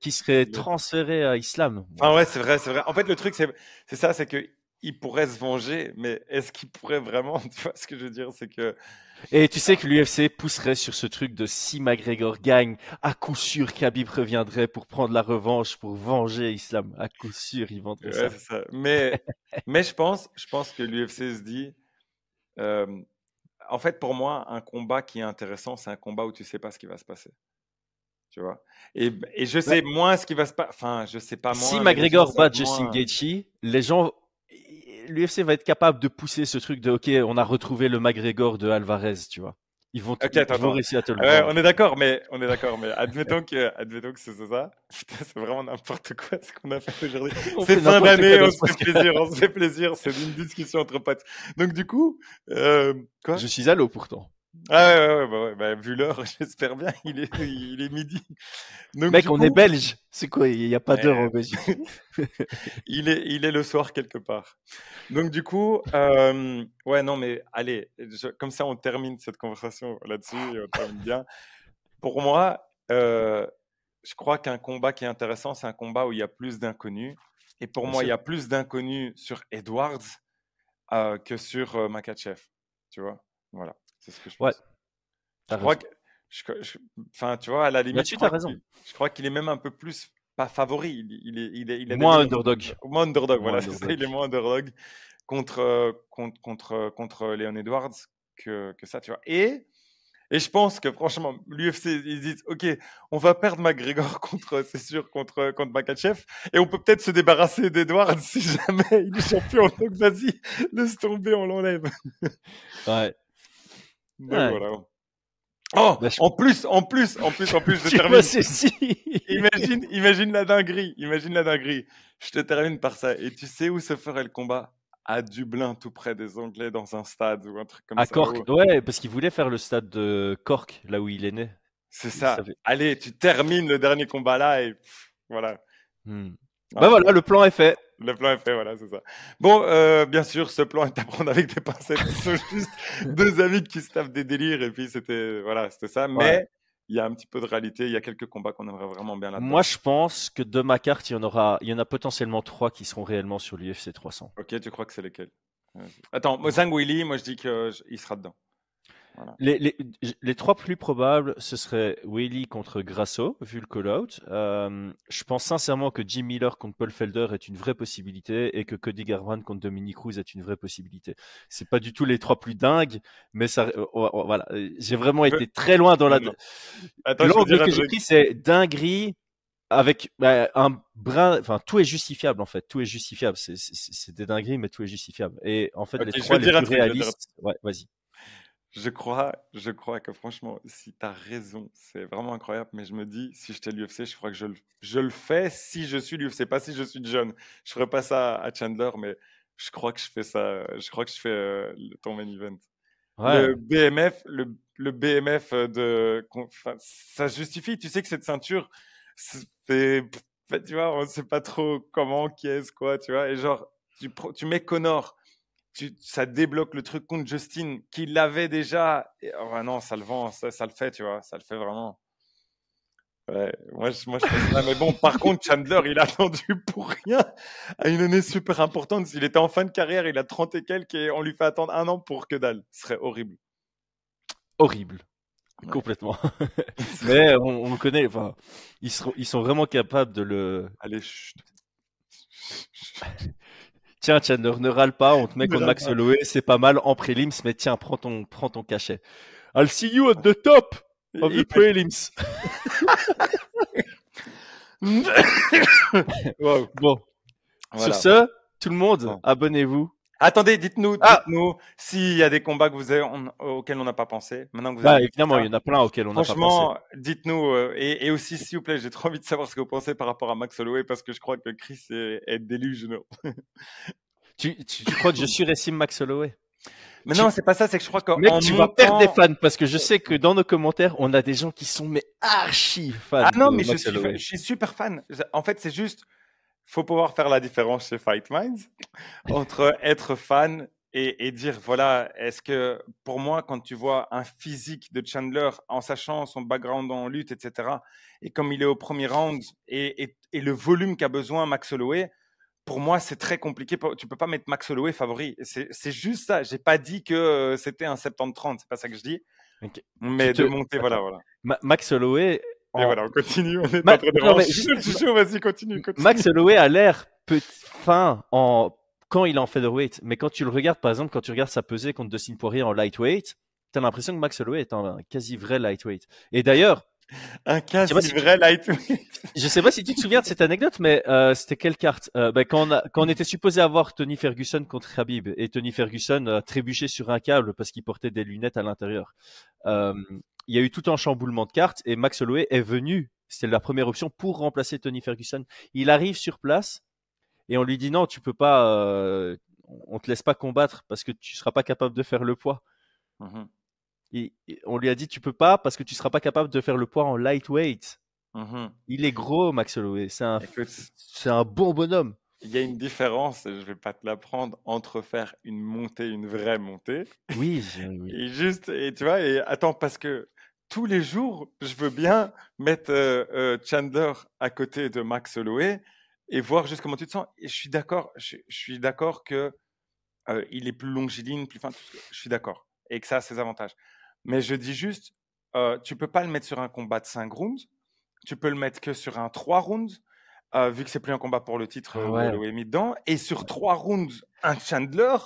qui serait transféré à Islam. Ah ouais, c'est vrai, c'est vrai. En fait, le truc, c'est c'est ça, c'est que il pourrait se venger, mais est-ce qu'il pourrait vraiment Tu vois ce que je veux dire, c'est que. Et tu sais que l'UFC pousserait sur ce truc de si McGregor gagne, à coup sûr Khabib reviendrait pour prendre la revanche, pour venger Islam. À coup sûr, il vendrait ouais, ça. ça. Mais, mais je pense, je pense que l'UFC se dit, en fait, pour moi, un combat qui est intéressant, c'est un combat où tu sais pas ce qui va se passer. Tu vois? Et, et, je sais moins ce qui va se passer. Enfin, je sais pas moins. Si McGregor bat Justin Gaethje, les gens, l'UFC va être capable de pousser ce truc de OK, on a retrouvé le McGregor de Alvarez, tu vois? Ils vont, réussir à te le ouais, On est d'accord, mais on est d'accord, mais admettons que, admettons que c'est ça. Putain, c'est vraiment n'importe quoi ce qu'on a fait aujourd'hui. C'est fin d'année, on se fait plaisir, on se fait plaisir. C'est une discussion entre potes. Donc du coup, euh, quoi? Je suis à l'eau pourtant. Ah ouais, ouais, ouais, bah, ouais bah, vu l'heure, j'espère bien, il est, il est midi. Donc, Mec, on est belge. C'est quoi Il n'y a pas d'heure en Belgique? il, est, il est le soir quelque part. Donc du coup, euh, ouais, non, mais allez, comme ça on termine cette conversation là-dessus, on termine bien. Pour moi, euh, je crois qu'un combat qui est intéressant, c'est un combat où il y a plus d'inconnus. Et pour moi, il y a plus d'inconnus sur Edwards euh, que sur Makachev. Tu vois? Voilà. C'est ce que je pense. Ouais. Je crois que, enfin, tu vois, à la limite, tu as raison. Je crois qu'il est même un peu plus pas favori. Il, il est, il est, il est moins underdog. Moins underdog, voilà. Ça, il est moins underdog contre contre contre contre Léon Edwards que, que ça, tu vois. Et et je pense que franchement, l'UFC, ils disent, OK, on va perdre McGregor contre, c'est sûr, contre, contre Makachev. Et on peut peut-être se débarrasser d'Edwards si jamais il est champion. Donc vas-y, laisse tomber, on l'enlève. Ouais. Voilà. Oh, bah, en plus, en plus, en plus, en plus, je termine. imagine, imagine la dinguerie, imagine la dinguerie. Je te termine par ça. Et tu sais où se ferait le combat? À Dublin, tout près des Anglais, dans un stade ou un truc comme ça. À Cork, ouais, parce qu'il voulait faire le stade de Cork, là où il est né. C'est ça. Allez, tu termines le dernier combat là et voilà. Hmm. Bah voilà, le plan est fait. Le plan est fait, voilà, c'est ça. Bon, euh, bien sûr, ce plan est à prendre avec des pincettes. Ce sont juste deux amis qui se tapent des délires et puis c'était voilà, c'était ça. Mais il y a un petit peu de réalité. Il y a quelques combats qu'on aimerait vraiment bien là Moi, je pense que de ma carte, il y en aura, il y en a potentiellement trois qui seront réellement sur l'UFC 300. Ok, tu crois que c'est lesquels? Attends, Zhang Weili, moi je dis qu'il sera dedans. Les, les, trois plus probables, ce serait Willy contre Grasso, vu le call-out. Euh, je pense sincèrement que Jim Miller contre Paul Felder est une vraie possibilité et que Cody Garbrandt contre Dominic Cruz est une vraie possibilité. C'est pas du tout les trois plus dingues, mais ça, euh, oh, oh, voilà, j'ai vraiment été très loin dans la. L'angle que j'ai pris, c'est dinguerie avec bah, un brin, enfin tout est justifiable en fait, tout est justifiable. C'est des dingueries, mais tout est justifiable. Et en fait, les trois les plus réalistes, ouais, vas-y. Je crois, je crois que franchement, si tu as raison, c'est vraiment incroyable. Mais je me dis, si j'étais l'UFC, je crois que je, je, le fais si je suis l'UFC, pas si je suis jeune. Je ferais pas ça à Chandler, mais je crois que je fais ça. Je crois que je fais euh, ton main event. Le BMF, le, le BMF de, ça justifie. Tu sais que cette ceinture, c'est, tu vois, on sait pas trop comment, qui est-ce, quoi, tu vois. Et genre, tu, tu mets Connor ça débloque le truc contre Justin qui l'avait déjà. Et, oh, non, ça le vend, ça, ça, le fait, tu vois, ça le fait vraiment. Ouais, moi, je, moi, je Mais bon, par contre, Chandler, il a attendu pour rien à une année super importante. S'il était en fin de carrière, il a 30 et quelques et on lui fait attendre un an pour que dalle. Ce serait horrible. Horrible. Complètement. Mais on, on, connaît, enfin, ils, seront, ils sont vraiment capables de le. Allez, chut. Tiens, Chandler, ne râle pas, on te met contre Max Holloway, c'est pas mal en prélims, mais tiens, prends ton, prends ton cachet. I'll see you at the top of the prelims. wow. Bon. Sur ce, tout le monde, abonnez-vous Attendez, dites-nous, ah dites-nous s'il y a des combats que vous avez, auxquels on n'a pas pensé. Maintenant que vous bah, évidemment, il y en a plein auxquels on n'a pas pensé. Franchement, dites-nous euh, et, aussi, s'il vous plaît, j'ai trop envie de savoir ce que vous pensez par rapport à Max Holloway parce que je crois que Chris est, est tu, tu, crois que je surestime Max Holloway? Mais non, c'est pas ça, c'est que je crois que. Mec, tu vas perdre des fans parce que je sais que dans nos commentaires, on a des gens qui sont mais archi fans. Ah non, mais je suis, je suis, super fan. En fait, c'est juste, faut pouvoir faire la différence chez Fight Minds entre être fan et, dire voilà, est-ce que pour moi, quand tu vois un physique de Chandler en sachant son background en lutte, etc., et comme il est au premier round et, et, le volume qu'a besoin Max Holloway, pour moi, c'est très compliqué. Tu peux pas mettre Max Holloway favori. C'est juste ça. J'ai pas dit que euh, c'était un 70-30. C'est pas ça que je dis. Mais de monter, voilà, voilà. Max Holloway, et voilà, on continue. On est en train de vas-y, continue, Max Holloway a l'air fin en quand il est en featherweight, mais quand tu le regardes, par exemple, quand tu regardes sa pesée contre Dustin Poirier en lightweight, tu as l'impression que Max Holloway est un quasi vrai lightweight. Et d'ailleurs, un quasi vrai lightweight. Je sais pas si tu te souviens de cette anecdote, mais euh, c'était quelle carte? Euh, ben, quand, on quand on était supposé avoir Tony Ferguson contre Habib et Tony Ferguson a trébuché sur un câble parce qu'il portait des lunettes à l'intérieur. Euh, il y a eu tout un chamboulement de cartes et Max Holloway est venu. C'était la première option pour remplacer Tony Ferguson. Il arrive sur place et on lui dit non, tu peux pas, euh, on te laisse pas combattre parce que tu seras pas capable de faire le poids. Mmh et, on lui a dit tu peux pas parce que tu seras pas capable de faire le poids en lightweight. Mmh il est gros, Max Holloway. C'est un, c'est un bon bonhomme. Il y a une différence, je vais pas te l'apprendre, entre faire une montée, une vraie montée. Oui, Et juste, et tu vois, et attends, parce que tous les jours, je veux bien mettre euh, euh, Chandler à côté de Max Holloway et voir juste comment tu te sens. Et je suis d'accord, je, suis d'accord que euh, il est plus longiligne, plus fin. Je suis d'accord et que ça a ses avantages. Mais je dis juste, tu peux pas le mettre sur un combat de 5 rounds. Tu peux le mettre que sur un 3 rounds. Vu que c'est plus un combat pour le titre, ah ouais. Holloway mis dedans. Et sur 3 rounds, un Chandler,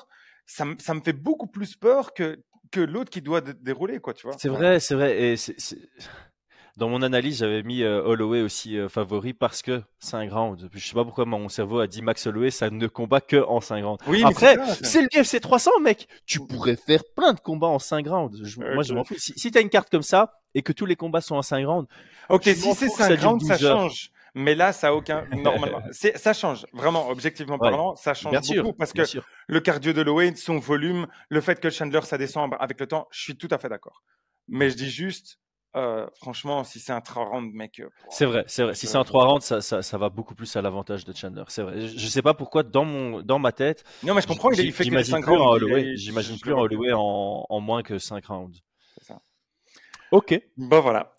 ça, ça me fait beaucoup plus peur que que l'autre qui doit dérouler, quoi, tu vois. C'est vrai, c'est vrai. Et Dans mon analyse, j'avais mis euh, Holloway aussi euh, favori parce que 5 rounds. Je sais pas pourquoi mon cerveau a dit Max Holloway, ça ne combat que en 5 rounds. Oui, Après, c'est le UFC 300, mec. Tu pourrais faire plein de combats en 5 rounds. moi, je m'en fous. Si, si tu as une carte comme ça et que tous les combats sont en 5 rounds. Ok, si c'est 5 rounds, ça change. Mais là, ça a aucun. Normalement, ça change. Vraiment, objectivement parlant, ça change beaucoup parce que le cardio de Lowe, son volume, le fait que Chandler ça descend avec le temps, je suis tout à fait d'accord. Mais je dis juste, euh, franchement, si c'est un 3 rounds, mec. Euh, c'est vrai, c'est vrai. Si c'est un 3 rounds, ça, ça, ça, va beaucoup plus à l'avantage de Chandler. C'est vrai. Je, sais pas pourquoi dans mon, dans ma tête. Non, mais je comprends. Il, fait que 5 rounds. J'imagine plus en Holloway en, en moins que 5 rounds. C'est ça. Ok. Bon voilà.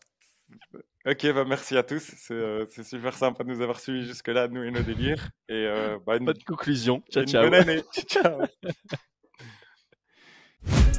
Ok, bah merci à tous. C'est super sympa de nous avoir suivis jusque-là, nous et nos délires. Et bah, une, bonne conclusion. Ciao, ciao. Bonne année. ciao.